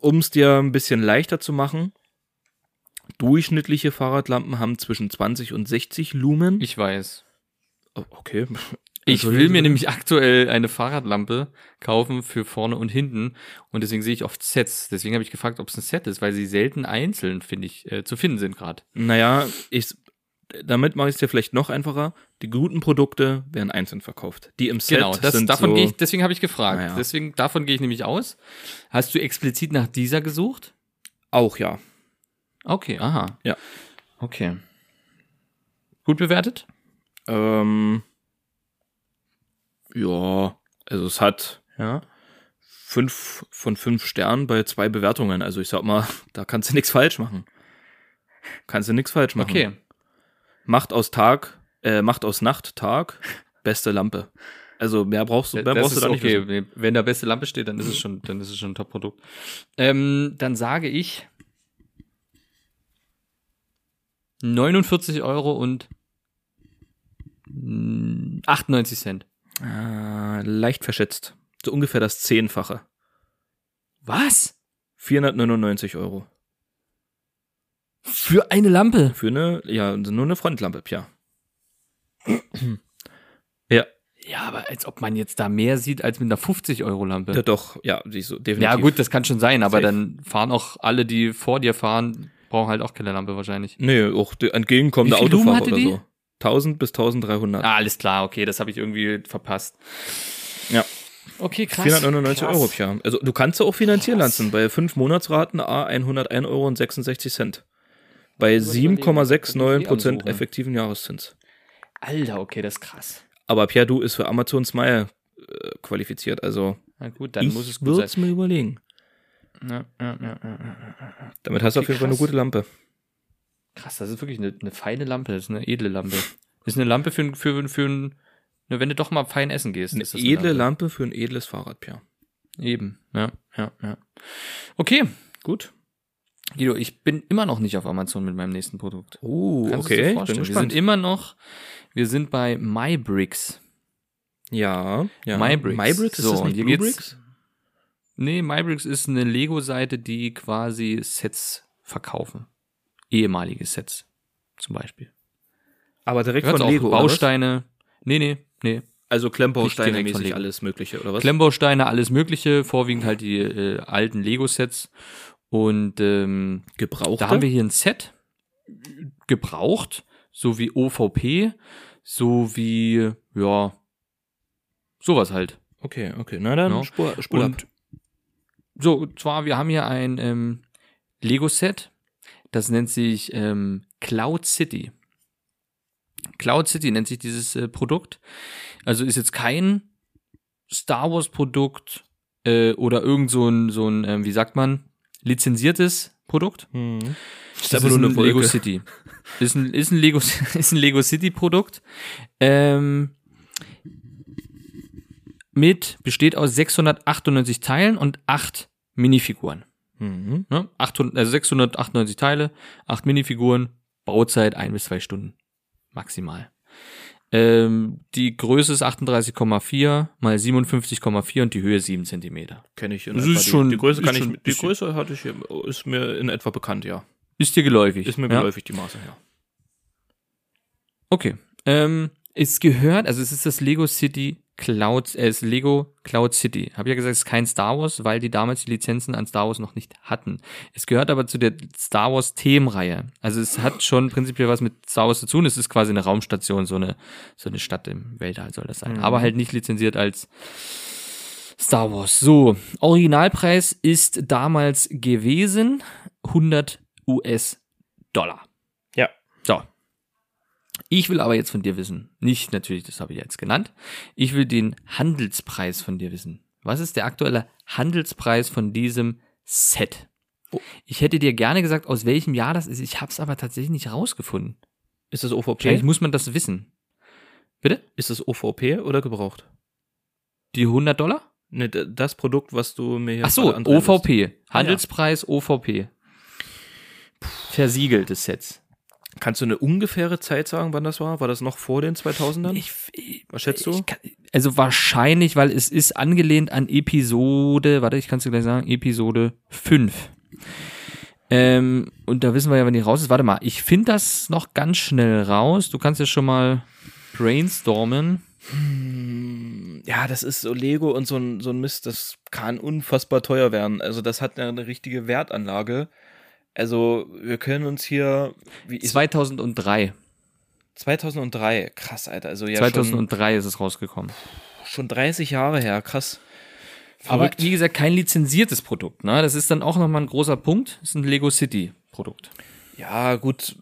Um es dir ein bisschen leichter zu machen, durchschnittliche Fahrradlampen haben zwischen 20 und 60 Lumen. Ich weiß. Oh, okay. Ich will Entschuldigung. mir nämlich aktuell eine Fahrradlampe kaufen für vorne und hinten und deswegen sehe ich oft Sets. Deswegen habe ich gefragt, ob es ein Set ist, weil sie selten einzeln, finde ich, äh, zu finden sind gerade. Naja, ich, damit mache ich es dir vielleicht noch einfacher. Die guten Produkte werden einzeln verkauft. Die im Set Genau, das, sind davon so, gehe ich, deswegen habe ich gefragt. Naja. Deswegen, davon gehe ich nämlich aus. Hast du explizit nach dieser gesucht? auch, ja. Okay, aha. Ja. Okay. Gut bewertet? Ähm, ja, also es hat Ja. fünf von fünf Sternen bei zwei Bewertungen. Also ich sag mal, da kannst du nichts falsch machen. Kannst du nichts falsch machen. Okay. Macht aus Tag, äh, macht aus Nacht Tag, beste Lampe. Also mehr brauchst du, mehr das brauchst du da nicht. okay. wissen. Wenn da beste Lampe steht, dann ist es schon, dann ist es schon ein Top-Produkt. Ähm, dann sage ich 49 Euro und mm, 98 Cent. Ah, leicht verschätzt. So ungefähr das Zehnfache. Was? 499 Euro. Für eine Lampe? Für eine, ja, nur eine Frontlampe, ja. ja, Ja, aber als ob man jetzt da mehr sieht als mit einer 50-Euro-Lampe. ja, doch, ja, du, definitiv. Ja, gut, das kann schon sein, aber Safe. dann fahren auch alle, die vor dir fahren, brauchen halt auch keine Lampe wahrscheinlich. Nee, auch die entgegenkommende Autofahrer oder die? so. 1000 bis 1300. Ah, alles klar, okay, das habe ich irgendwie verpasst. Ja. Okay, krass. 499 krass. Euro, ja. Also du kannst sie auch finanzieren lassen. Bei 5 Monatsraten A 101 Euro und 66 Cent. Bei muss ich überlegen, ob ich 7,69 die Prozent ansuche. effektiven Jahreszins. Alter, okay, das ist krass. Aber Pierre, du ist für Amazon Smile äh, qualifiziert. Also Na gut, dann muss es gut würde es sein. mir überlegen. Ja, ja, ja. Damit hast du auf jeden Fall eine gute Lampe. Krass, das ist wirklich eine, eine feine Lampe, das ist eine edle Lampe. Das ist eine Lampe für, ein- für, für ein, ne, wenn du doch mal fein essen gehst. Eine ist das edle Lampe für ein edles Fahrrad, Pierre. Eben, ja, ja, ja. Okay, gut. Guido, ich bin immer noch nicht auf Amazon mit meinem nächsten Produkt. Oh, Kannst okay, ich bin Wir sind gespannt. immer noch, wir sind bei MyBricks. Ja, ja. MyBricks. MyBricks, ist So, das und nicht Bluebricks? Nee, MyBricks ist eine Lego-Seite, die quasi Sets verkaufen. Ehemalige Sets, zum Beispiel. Aber direkt von Lego? Bausteine. Nee, nee, nee. Also Klemmbausteine mäßig alles mögliche, oder was? Klemmbausteine, alles mögliche, vorwiegend halt die äh, alten Lego-Sets. Und ähm, Gebrauchte? da haben wir hier ein Set gebraucht, so wie OVP, so wie, ja, sowas halt. Okay, okay. Na dann, Ja. spur, spur ab. So, und zwar, wir haben hier ein ähm, Lego-Set, das nennt sich ähm, Cloud City. Cloud City nennt sich dieses äh, Produkt. Also ist jetzt kein Star Wars Produkt äh, oder irgend so ein, so ein ähm, wie sagt man, lizenziertes Produkt. Hm. Das einfach nur eine Lego. City. Ist ein, ist ein Lego, ist ein Lego City Produkt. Ähm, mit, besteht aus 698 Teilen und 8 Minifiguren. Mhm. Ne? 800, also 698 Teile, 8 Minifiguren, Bauzeit 1 bis 2 Stunden. Maximal. Ähm, die Größe ist 38,4 mal 57,4 und die Höhe 7 Zentimeter. Kenne ich in Das etwa. ist die, schon- die Größe ist kann schon ich, die Größe hatte ich, ist mir in etwa bekannt, ja. Ist dir geläufig? Ist mir ja? geläufig, die Maße, ja. Okay. Ähm, es gehört, also es ist das Lego City Cloud, äh, es ist Lego Cloud City. Habe ja gesagt, es ist kein Star Wars, weil die damals die Lizenzen an Star Wars noch nicht hatten. Es gehört aber zu der Star Wars Themenreihe. Also es hat schon prinzipiell was mit Star Wars zu tun. Es ist quasi eine Raumstation, so eine, so eine Stadt im Weltall soll das sein. Aber halt nicht lizenziert als Star Wars. So, Originalpreis ist damals gewesen 100 US-Dollar. Ja. So. Ich will aber jetzt von dir wissen, nicht natürlich, das habe ich jetzt genannt, ich will den Handelspreis von dir wissen. Was ist der aktuelle Handelspreis von diesem Set? Oh. Ich hätte dir gerne gesagt, aus welchem Jahr das ist. Ich habe es aber tatsächlich nicht rausgefunden. Ist das OVP? Vielleicht muss man das wissen. Bitte? Ist das OVP oder gebraucht? Die 100 Dollar? Ne, das Produkt, was du mir hier Ach so. OVP. Handelspreis OVP. Versiegeltes Sets. Kannst du eine ungefähre Zeit sagen, wann das war? War das noch vor den 2000ern? Ich, ich, Was schätzt du? Kann, also wahrscheinlich, weil es ist angelehnt an Episode, warte, ich kann es dir gleich sagen, Episode 5. Ähm, und da wissen wir ja, wenn die raus ist. Warte mal, ich finde das noch ganz schnell raus. Du kannst ja schon mal brainstormen. ja, das ist so Lego und so ein, so ein Mist, das kann unfassbar teuer werden. Also das hat eine richtige Wertanlage. Also wir können uns hier wie ist 2003. 2003, krass, Alter. Also ja 2003 ist es rausgekommen. schon, schon 30 Jahre her, krass. Aber Verrückt. wie gesagt, kein lizenziertes Produkt. Ne? Das ist dann auch nochmal ein großer Punkt. Das ist ein Lego City Produkt. Ja, gut.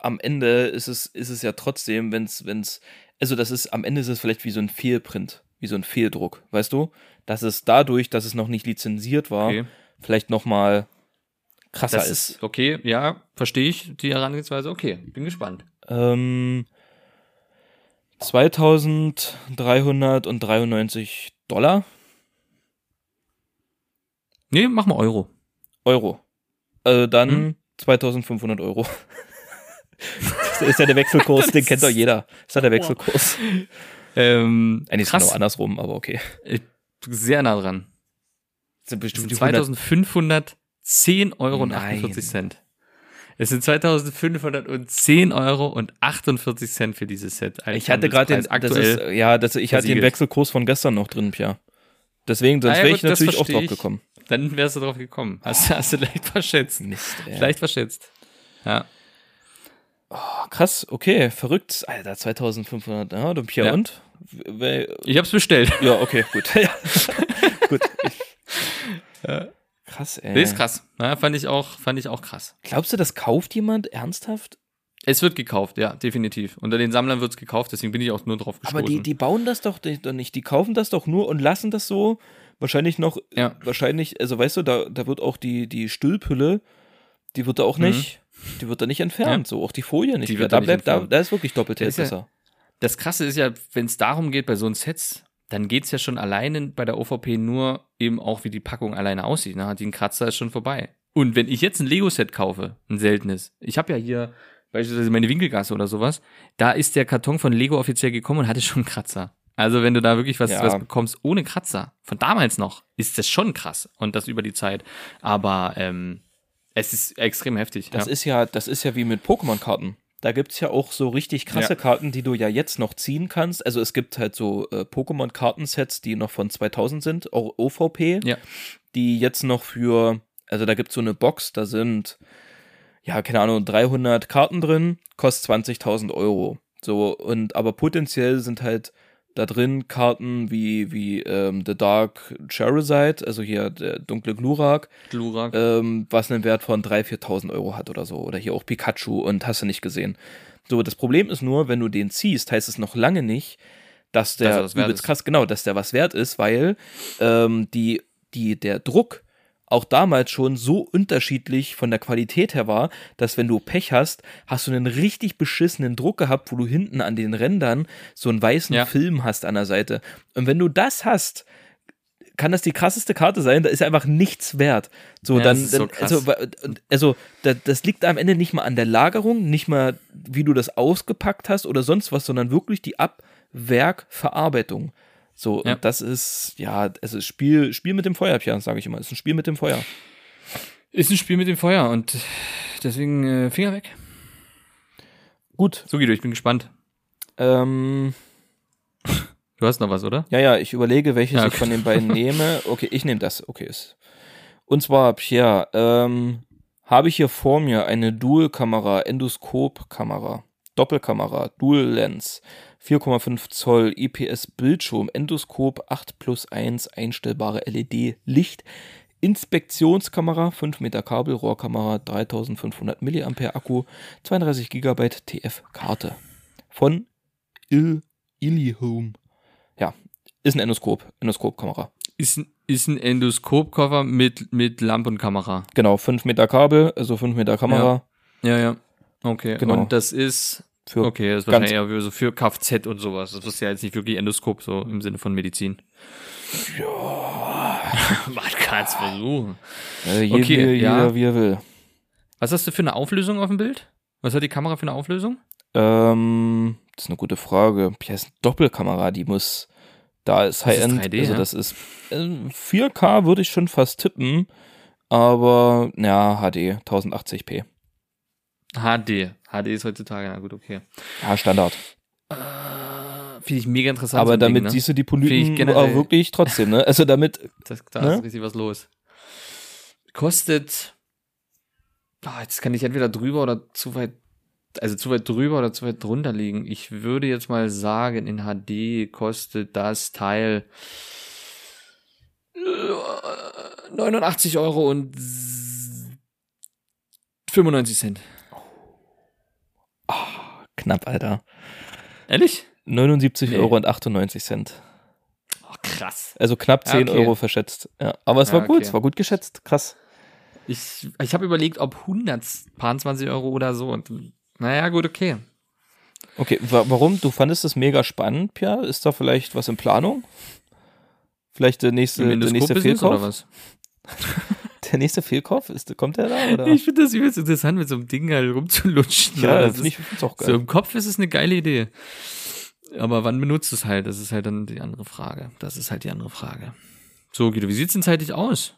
Am Ende ist es, ist es ja trotzdem, wenn's, wenn's, also das ist, am Ende ist es vielleicht wie so ein Fehlprint, wie so ein Fehldruck, weißt du? Dass es dadurch, dass es noch nicht lizenziert war, Okay. vielleicht nochmal krasser das ist. Okay, ja, verstehe ich die Herangehensweise. Okay, bin gespannt. Ähm, 2393 Dollar. Nee, mach mal Euro. Euro. Also dann hm? 2500 Euro. das ist ja der Wechselkurs, den kennt doch jeder. Das ist ja der Wechselkurs. Ähm, Eigentlich krass. ist es genau andersrum, aber okay. Äh, sehr nah dran. Sind bestimmt das sind 2500 10,48 Euro. Es sind 2510 Euro und 48 Cent für dieses Set. Eigentlich ich hatte gerade den aktuell. Das ist, ja, das, ich hatte den Wechselkurs von gestern noch drin, Pia. Deswegen, sonst ah, ja, wäre ich natürlich auch drauf ich. gekommen. Dann wärst du drauf gekommen. Hast, hast du leicht verschätzt. Mist, ey. Leicht verschätzt. Ja. Oh, krass, okay, verrückt. Alter, 2500, ja, du Pia ja. und? Ich hab's bestellt. Ja, okay, gut. gut. Ich, ja krass, ey. Nee, ist krass. Ja, fand ich auch, fand ich auch krass. Glaubst du, das kauft jemand ernsthaft? Es wird gekauft, ja, definitiv. Unter den Sammlern wird es gekauft, deswegen bin ich auch nur drauf gestoßen. Aber die, die bauen das doch nicht. Die kaufen das doch nur und lassen das so. Wahrscheinlich noch, Ja. wahrscheinlich, also weißt du, da, da wird auch die, die Stüllpülle, die wird da auch nicht, die wird da nicht entfernt. So, auch die Folie nicht. Mhm. Die wird da da bleibt, da, da ist wirklich doppelt Das ja- besser. Das Krasse ist ja, wenn es darum geht, bei so einem Sets, dann geht es ja schon alleine bei der OVP nur eben auch, wie die Packung alleine aussieht. Ne? Einen Kratzer, ist schon vorbei. Und wenn ich jetzt ein Lego-Set kaufe, ein seltenes, ich habe ja hier beispielsweise meine Winkelgasse oder sowas, da ist der Karton von Lego offiziell gekommen und hatte schon einen Kratzer. Also wenn du da wirklich was, Ja. was bekommst ohne Kratzer, von damals noch, ist das schon krass. Und das über die Zeit. Aber ähm, es ist extrem heftig. Das ja. ist ja, das ist ja wie mit Pokémon-Karten. Da gibt's ja auch so richtig krasse Ja. Karten, die du ja jetzt noch ziehen kannst. Also es gibt halt so äh, Pokémon-Kartensets, die noch von 2000 sind, auch OVP, Ja. die jetzt noch für, also da gibt's so eine Box, da sind, ja, keine Ahnung, 300 Karten drin, kostet 20.000 Euro. So, und aber potenziell sind halt da drin Karten wie, wie ähm, The Dark Charizard, also hier der dunkle Glurak, Glurak. ähm, was einen Wert von 3.000, 4.000 Euro hat oder so. Oder hier auch Pikachu und hast du nicht gesehen. So, das Problem ist nur, wenn du den ziehst, heißt es noch lange nicht, dass der Dass was wert übelst ist. krass, genau, dass der was wert ist, weil ähm, die, die, der Druck auch damals schon so unterschiedlich von der Qualität her war, dass wenn du Pech hast, hast du einen richtig beschissenen Druck gehabt, wo du hinten an den Rändern so einen weißen Ja. Film hast an der Seite. Und wenn du das hast, kann das die krasseste Karte sein, da ist einfach nichts wert. So, Ja, dann, so dann also, also da, das liegt am Ende nicht mal an der Lagerung, nicht mal, wie du das ausgepackt hast oder sonst was, sondern wirklich die Abwerkverarbeitung. So, Ja. und das ist, ja, es ist Spiel, Spiel mit dem Feuer, Pia, sage ich immer. Es ist ein Spiel mit dem Feuer. Ist ein Spiel mit dem Feuer und deswegen äh, Finger weg. Gut. So Guido, ich bin gespannt. Ähm, Du hast noch was, oder? ja, ja, ich überlege, welches Ja, ich von den beiden nehme. Okay, ich nehme das. Okay, ist. Und zwar, Pierre, ähm, habe ich hier vor mir eine Dual-Kamera, Endoskop-Kamera, Doppelkamera, Dual-Lens, 4,5 Zoll, IPS-Bildschirm, Endoskop 8 plus 1, einstellbare LED-Licht, Inspektionskamera, 5 Meter Kabel, Rohrkamera, 3500 mAh Akku, 32 GB TF-Karte. Von Il Ilihome. Ja, ist ein Endoskop, Endoskop-Kamera. Ist, ein- ist ein Endoskop-Cover mit, mit Lampe und Kamera. Genau, 5 Meter Kabel, also 5 Meter Kamera. Ja, ja. Okay. Genau. Und das ist. Für okay, das ist wahrscheinlich eher so für Kfz und sowas. Das ist ja jetzt nicht wirklich Endoskop, so im Sinne von Medizin. Ja. Man kann es versuchen. Äh, je, Okay, jeder, ja. jeder wie er will. Was hast du für eine Auflösung auf dem Bild? Was hat die Kamera für eine Auflösung? Ähm, das ist eine gute Frage. Ja, ist eine Doppelkamera, die muss, da ist High-End, 3D, also das ist, äh, 4K würde ich schon fast tippen, aber, ja, HD, 1080p. HD. HD ist heutzutage, na gut, okay. Ja, Standard. Äh, Finde ich mega interessant. so aber Ding, damit ne? siehst du die Polypen auch wirklich trotzdem, ne? Also damit, Das, da Ne? ist richtig was los. Kostet. Ah, jetzt kann ich entweder drüber oder zu weit. Also zu weit drüber oder zu weit drunter liegen. Ich würde jetzt mal sagen, in HD kostet das Teil äh, 89 Euro und 95 Cent. Knapp, Alter. Ehrlich? 79 Nee. Euro und 98 Cent. Oh, krass. Also knapp Ja, 10 okay. Euro verschätzt. Ja, aber es Ja, war gut, okay. es war gut geschätzt. Krass. Ich, ich habe überlegt, ob 120 Euro oder so. Und, naja, gut, okay. Okay, wa warum? Du fandest es mega spannend, Pia? Ist da vielleicht was in Planung? Vielleicht der nächste, der nächste Fehlkauf? oder was? Der nächste Fehlkauf? Ist, kommt der da? Oder? Ich finde das übelst interessant, mit so einem Ding halt rumzulutschen. ja, das das finde ich find's auch so geil. im Kopf ist es eine geile Idee. Aber wann benutzt es halt? Das ist halt dann die andere Frage. Das ist halt die andere Frage. So, Guido, wie sieht's denn zeitlich aus?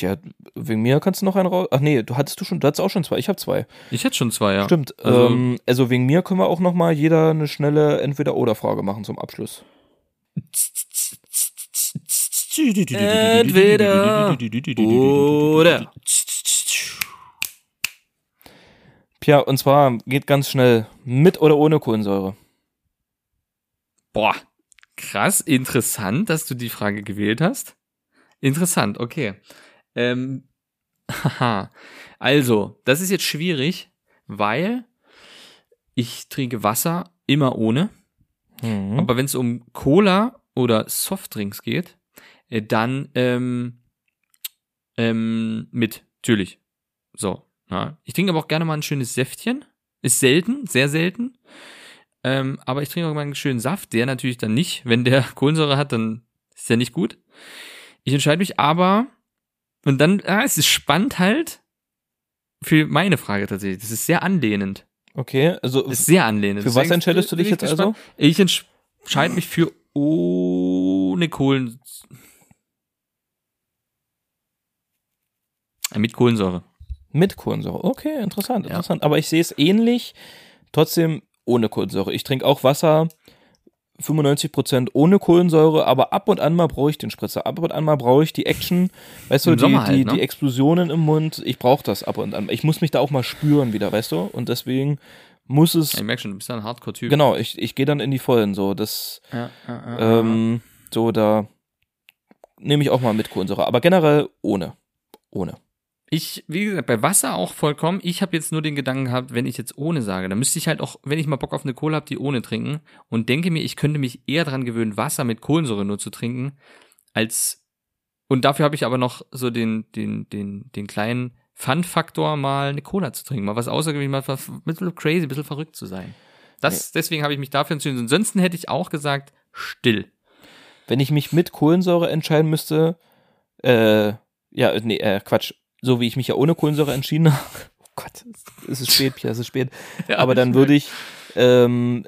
Ja, wegen mir kannst du noch einen raus. Ach nee, du hattest du schon, du hattest auch schon zwei. Ich habe zwei. Ich hätte schon zwei, ja. Stimmt. Also- ähm, also wegen mir können wir auch noch mal jeder eine schnelle Entweder-Oder-Frage machen zum Abschluss. Entweder oder. Pia, und zwar geht ganz schnell mit oder ohne Kohlensäure. Boah, krass, interessant, dass du die Frage gewählt hast. Interessant, okay. Ähm, haha. Also, das ist jetzt schwierig, weil ich trinke Wasser immer ohne. Mhm. Aber wenn es um Cola oder Softdrinks geht, dann ähm, ähm, mit, natürlich. So. Ja. Ich trinke aber auch gerne mal ein schönes Säftchen. Ist selten, sehr selten. Ähm, aber ich trinke auch mal einen schönen Saft, der natürlich dann nicht, wenn der Kohlensäure hat, dann ist der nicht gut. Ich entscheide mich aber, und dann, ah, es ist spannend halt, für meine Frage tatsächlich. Das ist sehr anlehnend. Okay, also Das ist sehr anlehnend. für was Deswegen entscheidest du dich ich jetzt also? gespannt. Ich entscheide mich für ohne Kohlen. Mit Kohlensäure. Mit Kohlensäure. Okay, interessant, Ja. interessant. Aber ich sehe es ähnlich, trotzdem ohne Kohlensäure. Ich trinke auch Wasser 95% ohne Kohlensäure, aber ab und an mal brauche ich den Spritzer. Ab und an mal brauche ich die Action, weißt du, die, halt, die, ne? die Explosionen im Mund. Ich brauche das ab und an. Ich muss mich da auch mal spüren wieder, weißt du? Und deswegen muss es, Ich merke schon, du bist ja ein Hardcore-Typ. genau, ich, ich gehe dann in die Vollen, so, das, Ja, ja, ja, ja. ähm, so, da nehme ich auch mal mit Kohlensäure, aber generell ohne. Ohne. Ich, wie gesagt, bei Wasser auch vollkommen. Ich habe jetzt nur den Gedanken gehabt, wenn ich jetzt ohne sage, dann müsste ich halt auch, wenn ich mal Bock auf eine Cola habe, die ohne trinken und denke mir, ich könnte mich eher dran gewöhnen, Wasser mit Kohlensäure nur zu trinken, als und dafür habe ich aber noch so den den den den kleinen Fun-Faktor, mal eine Cola zu trinken, mal was außergewöhnlich, mal ein bisschen crazy, ein bisschen verrückt zu sein. Das, deswegen habe ich mich dafür entschieden. Ansonsten hätte ich auch gesagt, still. Wenn ich mich mit Kohlensäure entscheiden müsste, äh, ja, nee, äh, Quatsch, so wie ich mich ja ohne Kohlensäure entschieden habe, oh Gott, es ist spät, Pia, es ist spät, aber dann würde ich ähm,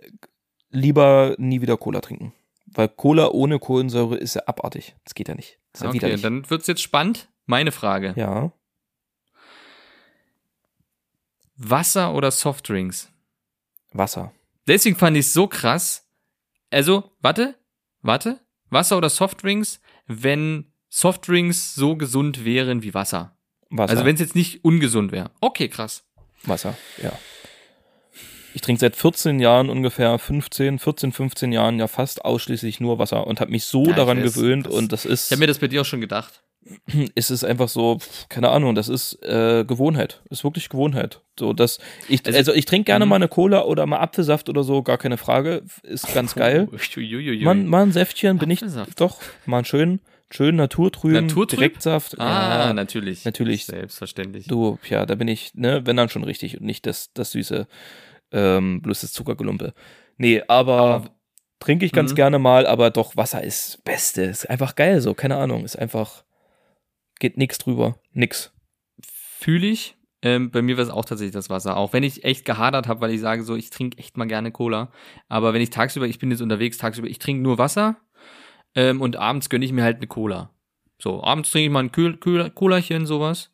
lieber nie wieder Cola trinken. Weil Cola ohne Kohlensäure ist ja abartig. Das geht ja nicht. Ja Okay, widerlich. dann wird's jetzt spannend. Meine Frage. ja, Wasser oder Softdrinks? Wasser. Deswegen fand ich es so krass. Also, warte, warte. Wasser oder Softdrinks, wenn Softdrinks so gesund wären wie Wasser. Wasser. Also wenn es jetzt nicht ungesund wäre. Okay, krass. Wasser, ja. Ich trinke seit 14 Jahren ungefähr, 15, 14, 15 Jahren ja fast ausschließlich nur Wasser und habe mich so Ja, daran weiß, gewöhnt das- und das ist, Ich habe mir das bei dir auch schon gedacht. ist es einfach so, keine Ahnung, das ist äh, Gewohnheit, ist wirklich Gewohnheit. So, dass ich, Also- also, ich trinke gerne Mhm. mal eine Cola oder mal Apfelsaft oder so, gar keine Frage, ist ganz geil. Mal ein Säftchen bin ich, doch, mal einen schönen, schönen Naturtrüben, Naturtrüb? Direktsaft. ah, ja, natürlich. natürlich. Selbstverständlich. Du, ja, da bin ich, ne, wenn dann schon richtig und nicht das, das süße, ähm, bloß das Zuckergelumpe. Nee, aber, Aber- trinke ich ganz Mhm. gerne mal, aber doch, Wasser ist Beste. Ist einfach geil so, keine Ahnung, ist einfach, geht nix drüber, nix. Fühle ich. Ähm, bei mir war es auch tatsächlich das Wasser. Auch wenn ich echt gehadert habe, weil ich sage so, ich trinke echt mal gerne Cola. Aber wenn ich tagsüber, ich bin jetzt unterwegs, tagsüber, ich trinke nur Wasser ähm, und abends gönne ich mir halt eine Cola. So, abends trinke ich mal ein Kühl, Kühl, Colerchen, sowas.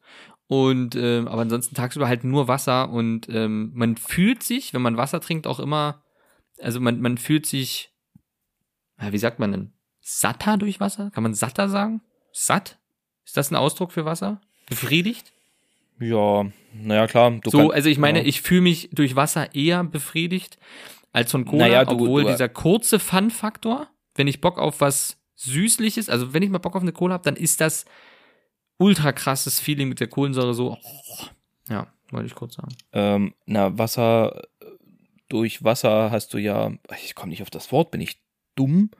Und ähm, aber ansonsten tagsüber halt nur Wasser und ähm, man fühlt sich, wenn man Wasser trinkt, auch immer, also man, man fühlt sich, ja, wie sagt man denn? Satter durch Wasser? Kann man satter sagen? Satt? Ist das ein Ausdruck für Wasser? Befriedigt? Ja, naja, klar. So, kann- also ich meine, ja. ich fühle mich durch Wasser eher befriedigt als von Cola, Naja, du- obwohl du- dieser kurze Fun-Faktor, wenn ich Bock auf was Süßliches, also wenn ich mal Bock auf eine Cola habe, dann ist das ultra krasses Feeling mit der Kohlensäure so. oh, ja, wollte ich kurz sagen. Ähm, na, Wasser, durch Wasser hast du ja, ich komme nicht auf das Wort, bin ich dumm?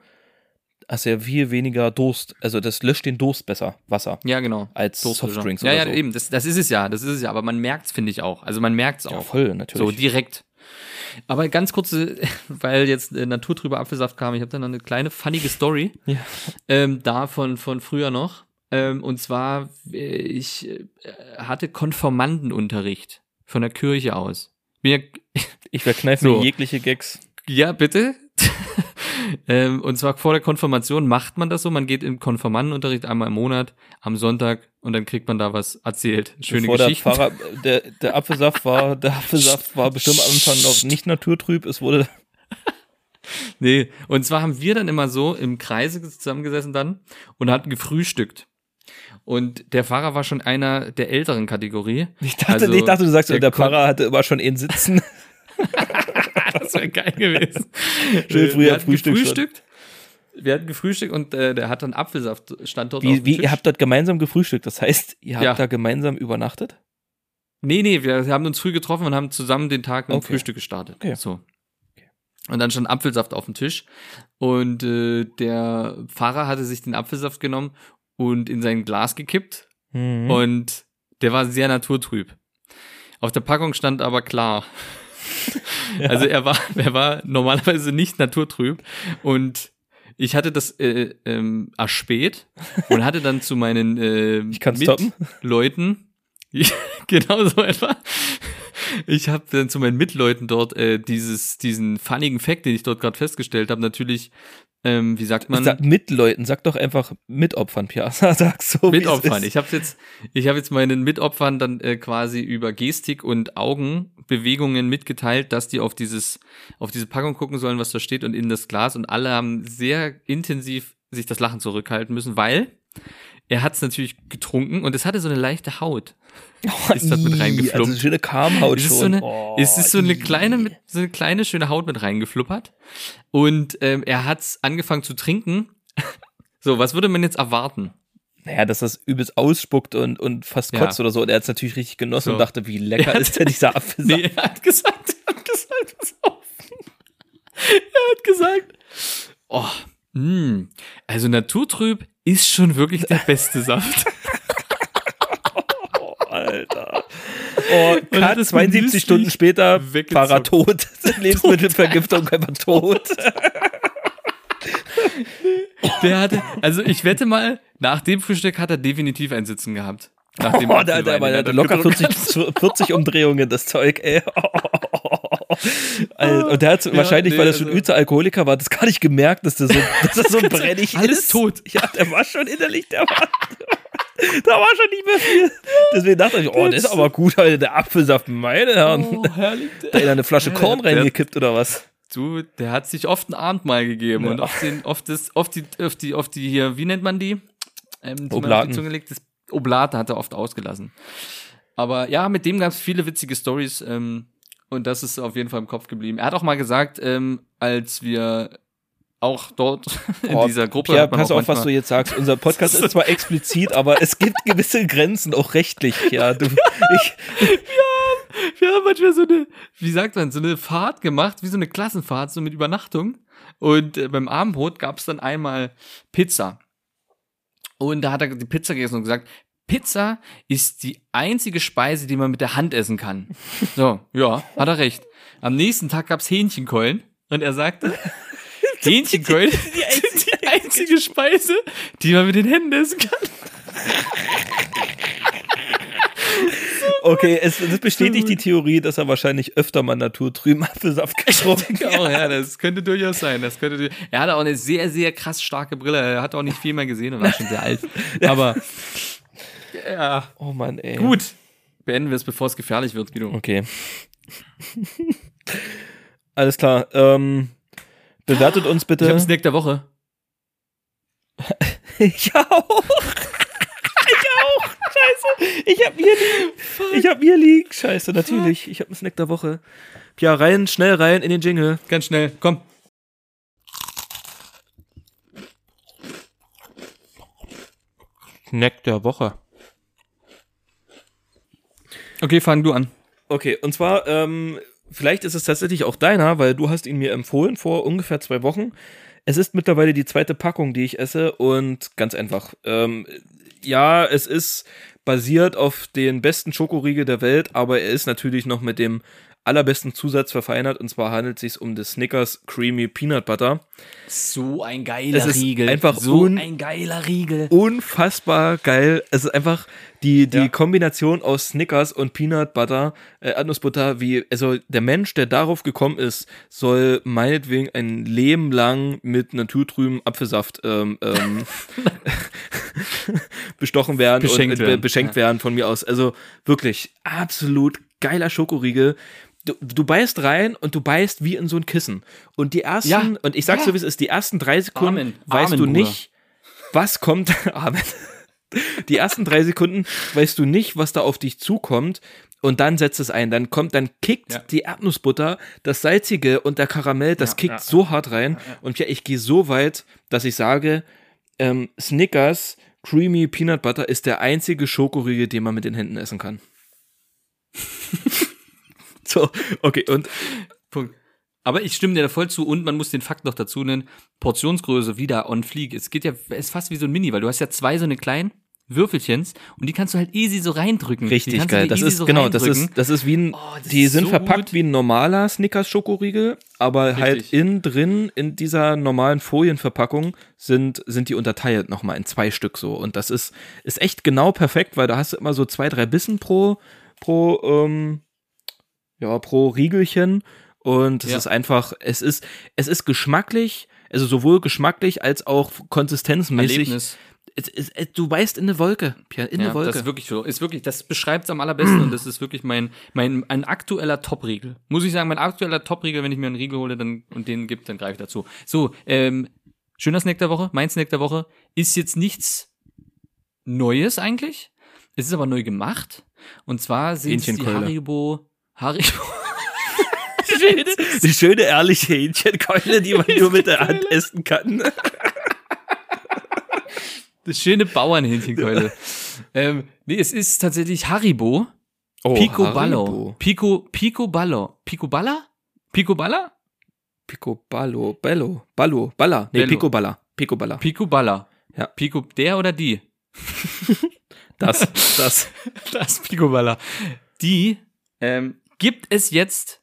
Hast ja viel weniger Durst. Also das löscht den Durst besser, Wasser, Ja, genau. als. Softdrinks Ja, oder ja, so. eben, das, das ist es ja, das ist es ja, aber man merkt's, finde ich auch. Also man merkt's Ja, auch. voll, So, natürlich. direkt. Aber ganz kurze, weil jetzt äh, naturtrüber Apfelsaft kam, ich habe da noch eine kleine funnige Story. Ja. Ähm, da von, von früher noch. Ähm, und zwar, äh, ich äh, hatte Konformandenunterricht von der Kirche aus. Bin ja, ich verkneife So. mir jegliche Gags. ja, bitte. ähm, und zwar vor der Konfirmation macht man das so, man geht im Konformandenunterricht einmal im Monat am Sonntag und dann kriegt man da was erzählt. Schöne Bevor Geschichten. Der, Pfarrer, der, der Apfelsaft war, der Apfelsaft war bestimmt am Anfang noch nicht naturtrüb. Es wurde, Nee, und zwar haben wir dann immer so im Kreise zusammengesessen dann und hatten gefrühstückt. Und der Fahrer war schon einer der älteren Kategorie. ich dachte, Also, ich dachte, du sagst, der der, Pfarrer hatte immer schon ihn sitzen. das wäre geil gewesen. Schön früher wir hatten Frühstück schon. gefrühstückt. Wir hatten gefrühstückt und äh, der hat dann Apfelsaft stand dort auf Wie, dem wie, Tisch. ihr habt dort gemeinsam gefrühstückt. Das heißt, ihr habt Ja. da gemeinsam übernachtet? Nee, nee, wir haben uns früh getroffen und haben zusammen den Tag mit dem Okay. Frühstück gestartet. Okay. So. Und dann stand Apfelsaft auf dem Tisch. Und äh, der Fahrer hatte sich den Apfelsaft genommen und in sein Glas gekippt. Mhm. Und der war sehr naturtrüb. Auf der Packung stand aber klar. Also er war, er war normalerweise nicht naturtrüb. Und ich hatte das äh, ähm, erspäht und hatte dann zu meinen äh. Leuten, genau so etwa. Ich habe dann zu meinen Mitleuten dort äh, dieses, diesen funnigen Fact, den ich dort gerade festgestellt habe, natürlich, ähm, wie sagt man, Sag mit Leuten, sag doch einfach Mitopfern, Piazza. Sag so. Mitopfern. Ich habe jetzt, ich habe jetzt meinen Mitopfern dann äh, quasi über Gestik und Augenbewegungen mitgeteilt, dass die auf dieses, auf diese Packung gucken sollen, was da steht und in das Glas. Und alle haben sehr intensiv sich das Lachen zurückhalten müssen, weil er hat es natürlich getrunken und es hatte so eine leichte Haut. ist dort mit reingefluppt. Also schöne Karmhaut Es ist, schon. so eine, Oh, es ist so eine kleine, mit, so eine kleine schöne Haut mit reingefluppert. Und ähm, er hat's angefangen zu trinken. So, was würde man jetzt erwarten? Naja, dass das übelst ausspuckt und, und fast Ja. kotzt oder so. Und er hat es natürlich richtig genossen So. und dachte, wie lecker Er ist denn dieser Apfelsaft. Nee, er hat gesagt, er hat gesagt, pass auf. Er hat gesagt, oh, mh, also naturtrüb ist schon wirklich der beste Saft. Oh, Alter. Oh, Cut, es 72 genüsslich Stunden später. Fahrer tot. Lebensmittelvergiftung, einfach tot. Der hatte, also ich wette mal, nach dem Frühstück hat er definitiv ein Sitzen gehabt. Nach dem Oh, der, der, der, er der locker getrunken 40, 40 Umdrehungen, das Zeug, ey. Alter, Und der hat wahrscheinlich, nee, weil er schon also- übter Alkoholiker war, das gar nicht gemerkt, dass der so, dass er so brennig Alles ist. tot. Ja, der war schon innerlich, der war, da war schon nicht mehr viel. Deswegen dachte ich, oh, das ist aber gut, Alter, der Apfelsaft, meine Herren. Oh, herrlich. Da in eine Flasche Korn der- reingekippt oder was? Du, der hat sich oft ein Abendmahl gegeben Ja. und oft, den, oft, das, oft, die, oft, die, oft die hier, wie nennt man die? Ähm, die man Oblaten. die Zunge legt. Das Oblate hat er oft ausgelassen. Aber ja, mit dem gab es viele witzige Stories ähm, und das ist auf jeden Fall im Kopf geblieben. Er hat auch mal gesagt, ähm, als wir auch dort in Oh, dieser Gruppe. Ja, pass auf, was du jetzt sagst. Unser Podcast ist zwar explizit, aber es gibt gewisse Grenzen, auch rechtlich. Ja, du, ich, Wir haben manchmal so eine, wie sagt man, so eine Fahrt gemacht, wie so eine Klassenfahrt, so mit Übernachtung. Und äh, beim Abendbrot gab es dann einmal Pizza. Und da hat er die Pizza gegessen und gesagt, Pizza ist die einzige Speise, die man mit der Hand essen kann. So, ja, hat er recht. Am nächsten Tag gab's Hähnchenkeulen und er sagte, Hähnchenkeulen sind die einzige Speise, die man mit den Händen essen kann. okay, es, das bestätigt die Theorie, dass er wahrscheinlich öfter mal naturtrüben Apfelsaft getrunken hat. Oh ja, das könnte durchaus sein. Das könnte, er hatte auch eine sehr, sehr krass starke Brille. Er hat auch nicht viel mehr gesehen und war schon sehr alt. Aber ja, Oh Mann, ey. gut. Beenden wir es, bevor es gefährlich wird, Guido. Okay. Alles klar. Ähm, bewertet uns Ich habe bitte. Snack der Woche. Ich auch. Ich auch. Scheiße. Ich hab hier liegen. Ich hab hier liegen. Scheiße, natürlich. Ich hab einen Snack der Woche. Ja, rein, schnell rein in den Jingle. Ganz schnell, komm. Snack der Woche. Okay, fang du an. Okay, und zwar, ähm, vielleicht ist es tatsächlich auch deiner, weil du hast ihn mir empfohlen vor ungefähr zwei Wochen. Es ist mittlerweile die zweite Packung, die ich esse und ganz einfach. Ähm, ja, es ist basiert auf den besten Schokoriegel der Welt, aber er ist natürlich noch mit dem allerbesten Zusatz verfeinert und zwar handelt es sich um das Snickers Creamy Peanut Butter. So ein geiler Es ist Riegel. einfach so ein geiler Riegel. unfassbar geil. Es ist einfach die, die Ja. Kombination aus Snickers und Peanut Butter, äh, Erdnussbutter, wie, also der Mensch, der darauf gekommen ist, soll meinetwegen ein Leben lang mit naturtrüben Apfelsaft ähm, ähm, bestochen werden Beschenkt und äh, werden. beschenkt Ja. werden von mir aus. Also wirklich absolut geiler Schokoriegel. Du, du beißt rein und du beißt wie in so ein Kissen. Und die ersten, Ja. und ich sag's Ja. so wie es ist, die ersten drei Sekunden Amen. weißt Amen, du Bruder. nicht, was kommt. Amen. Die ersten drei Sekunden weißt du nicht, was da auf dich zukommt. Und dann setzt es ein. Dann kommt, dann kickt Ja. die Erdnussbutter, das Salzige und der Karamell, das Ja, kickt ja, so hart rein. Und ja, ich gehe so weit, dass ich sage, ähm, Snickers Creamy Peanut Butter ist der einzige Schokoriegel, den man mit den Händen essen kann. So, okay, und Punkt. Aber ich stimme dir da voll zu und man muss den Fakt noch dazu nennen, Portionsgröße wieder on fleek. Es geht ja, es ist fast wie so ein Mini, weil du hast ja zwei so eine kleinen Würfelchens und die kannst du halt easy so reindrücken. Richtig geil. Das ist, so genau, das ist, das ist wie ein, Oh, die sind so verpackt gut. wie ein normaler Snickers Schokoriegel, aber halt Richtig. innen drin, in dieser normalen Folienverpackung sind, sind die unterteilt nochmal in zwei Stück so. Und das ist, ist echt genau perfekt, weil da hast du immer so zwei, drei Bissen pro, pro, ähm, ja, pro Riegelchen. Und es Ja. ist einfach, es ist, es ist geschmacklich, also sowohl geschmacklich als auch konsistenzmäßig. Erlebnis. Es, es, es, du beißt in eine Wolke, Pierre, in Ja, eine Wolke. das ist wirklich so. Ist wirklich, das beschreibt es am allerbesten und das ist wirklich mein, mein, ein aktueller Top-Riegel. Muss ich sagen, mein aktueller Top-Riegel, wenn ich mir einen Riegel hole dann, und den gibt, dann greife ich dazu. So, ähm, schöner Snack der Woche, mein Snack der Woche, ist jetzt nichts Neues eigentlich. Es ist aber neu gemacht. Und zwar sind es die. Haribo, Haribo, Die schöne, ehrliche Hähnchenkeule, die man nur mit der Hand essen kann. das schöne Bauernhähnchenkeule. ähm, nee, es ist tatsächlich Haribo. Oh, Picoballo. Pico, Picoballo. Picoballa? Picoballa? Picoballo. Bello. Ballo. Balla. Nee, Bello. Picoballa. Picoballa. Picoballa. Ja. Pico, der oder die? Das, das. Das Picoballa. Die ähm, gibt es jetzt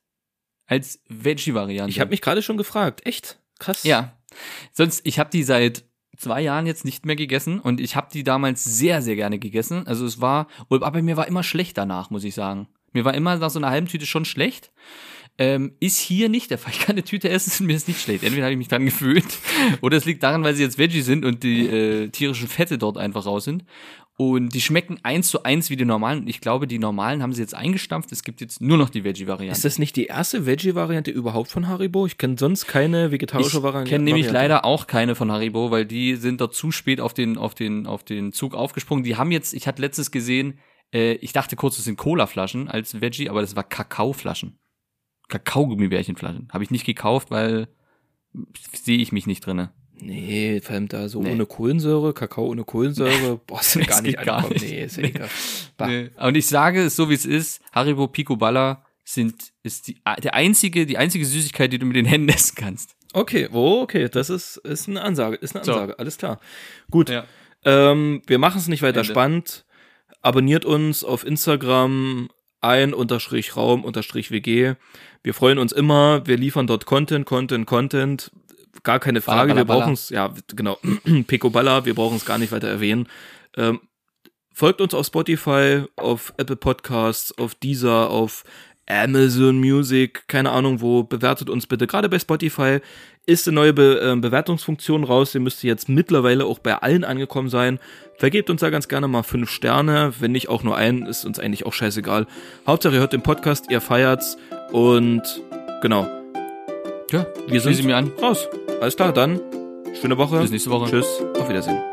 als Veggie-Variante. Ich habe mich gerade schon gefragt. Echt? Krass. Ja. Sonst, ich habe die seit zwei Jahren jetzt nicht mehr gegessen und ich habe die damals sehr, sehr gerne gegessen. Also es war, aber mir war immer schlecht danach, muss ich sagen. Mir war immer nach so einer halben Tüte schon schlecht. Ähm, ist hier nicht der Fall. Ich kann eine Tüte essen, mir ist nicht schlecht. Entweder habe ich mich dran gefühlt oder es liegt daran, weil sie jetzt Veggie sind und die äh, tierischen Fette dort einfach raus sind. Und die schmecken eins zu eins wie die normalen. Und ich glaube, die normalen haben sie jetzt eingestampft. Es gibt jetzt nur noch die Veggie-Variante. Ist das nicht die erste Veggie-Variante überhaupt von Haribo? Ich kenne sonst keine vegetarische Ich Variante. kenne nämlich leider auch keine von Haribo, weil die sind dort zu spät auf den, auf den, auf den Zug aufgesprungen. Die haben jetzt, ich hatte letztes gesehen, äh, ich dachte kurz, das sind Cola-Flaschen als Veggie, aber das war Kakaoflaschen. Kakaogummibärchenflaschen. Habe ich nicht gekauft, weil sehe ich mich nicht drinne. Nee, vor allem da so Nee. ohne Kohlensäure, Kakao ohne Kohlensäure. Boah, Das gar nicht geht gar nicht. Nee, ist Nee. egal. Nee. Und ich sage es so, wie es ist. Haribo Picoballa sind, ist die, der einzige, die einzige Süßigkeit, die du mit den Händen essen kannst. Okay, oh, okay, das ist, ist eine Ansage, ist eine So. Ansage, alles klar. Gut, Ja. ähm, wir machen es nicht weiter Ende. spannend. Abonniert uns auf Instagram ein unterstrich Raum unterstrich WG. Wir freuen uns immer, wir liefern dort Content, Content, Content. Gar keine Balla, Frage, balla, wir balla. brauchen es, ja, genau, Picoballa, wir brauchen es gar nicht weiter erwähnen. Ähm, folgt uns auf Spotify, auf Apple Podcasts, auf Deezer, auf Amazon Music, keine Ahnung wo, bewertet uns bitte. Gerade bei Spotify ist eine neue Be äh, Bewertungsfunktion raus, die müsste jetzt mittlerweile auch bei allen angekommen sein. Vergebt uns da ganz gerne mal fünf Sterne, wenn nicht auch nur einen, ist uns eigentlich auch scheißegal. Hauptsache ihr hört den Podcast, ihr feiert's und genau, Ja, wir schließe sind mir an. raus. Alles klar, dann schöne Woche. Bis nächste Woche. Tschüss, auf Wiedersehen.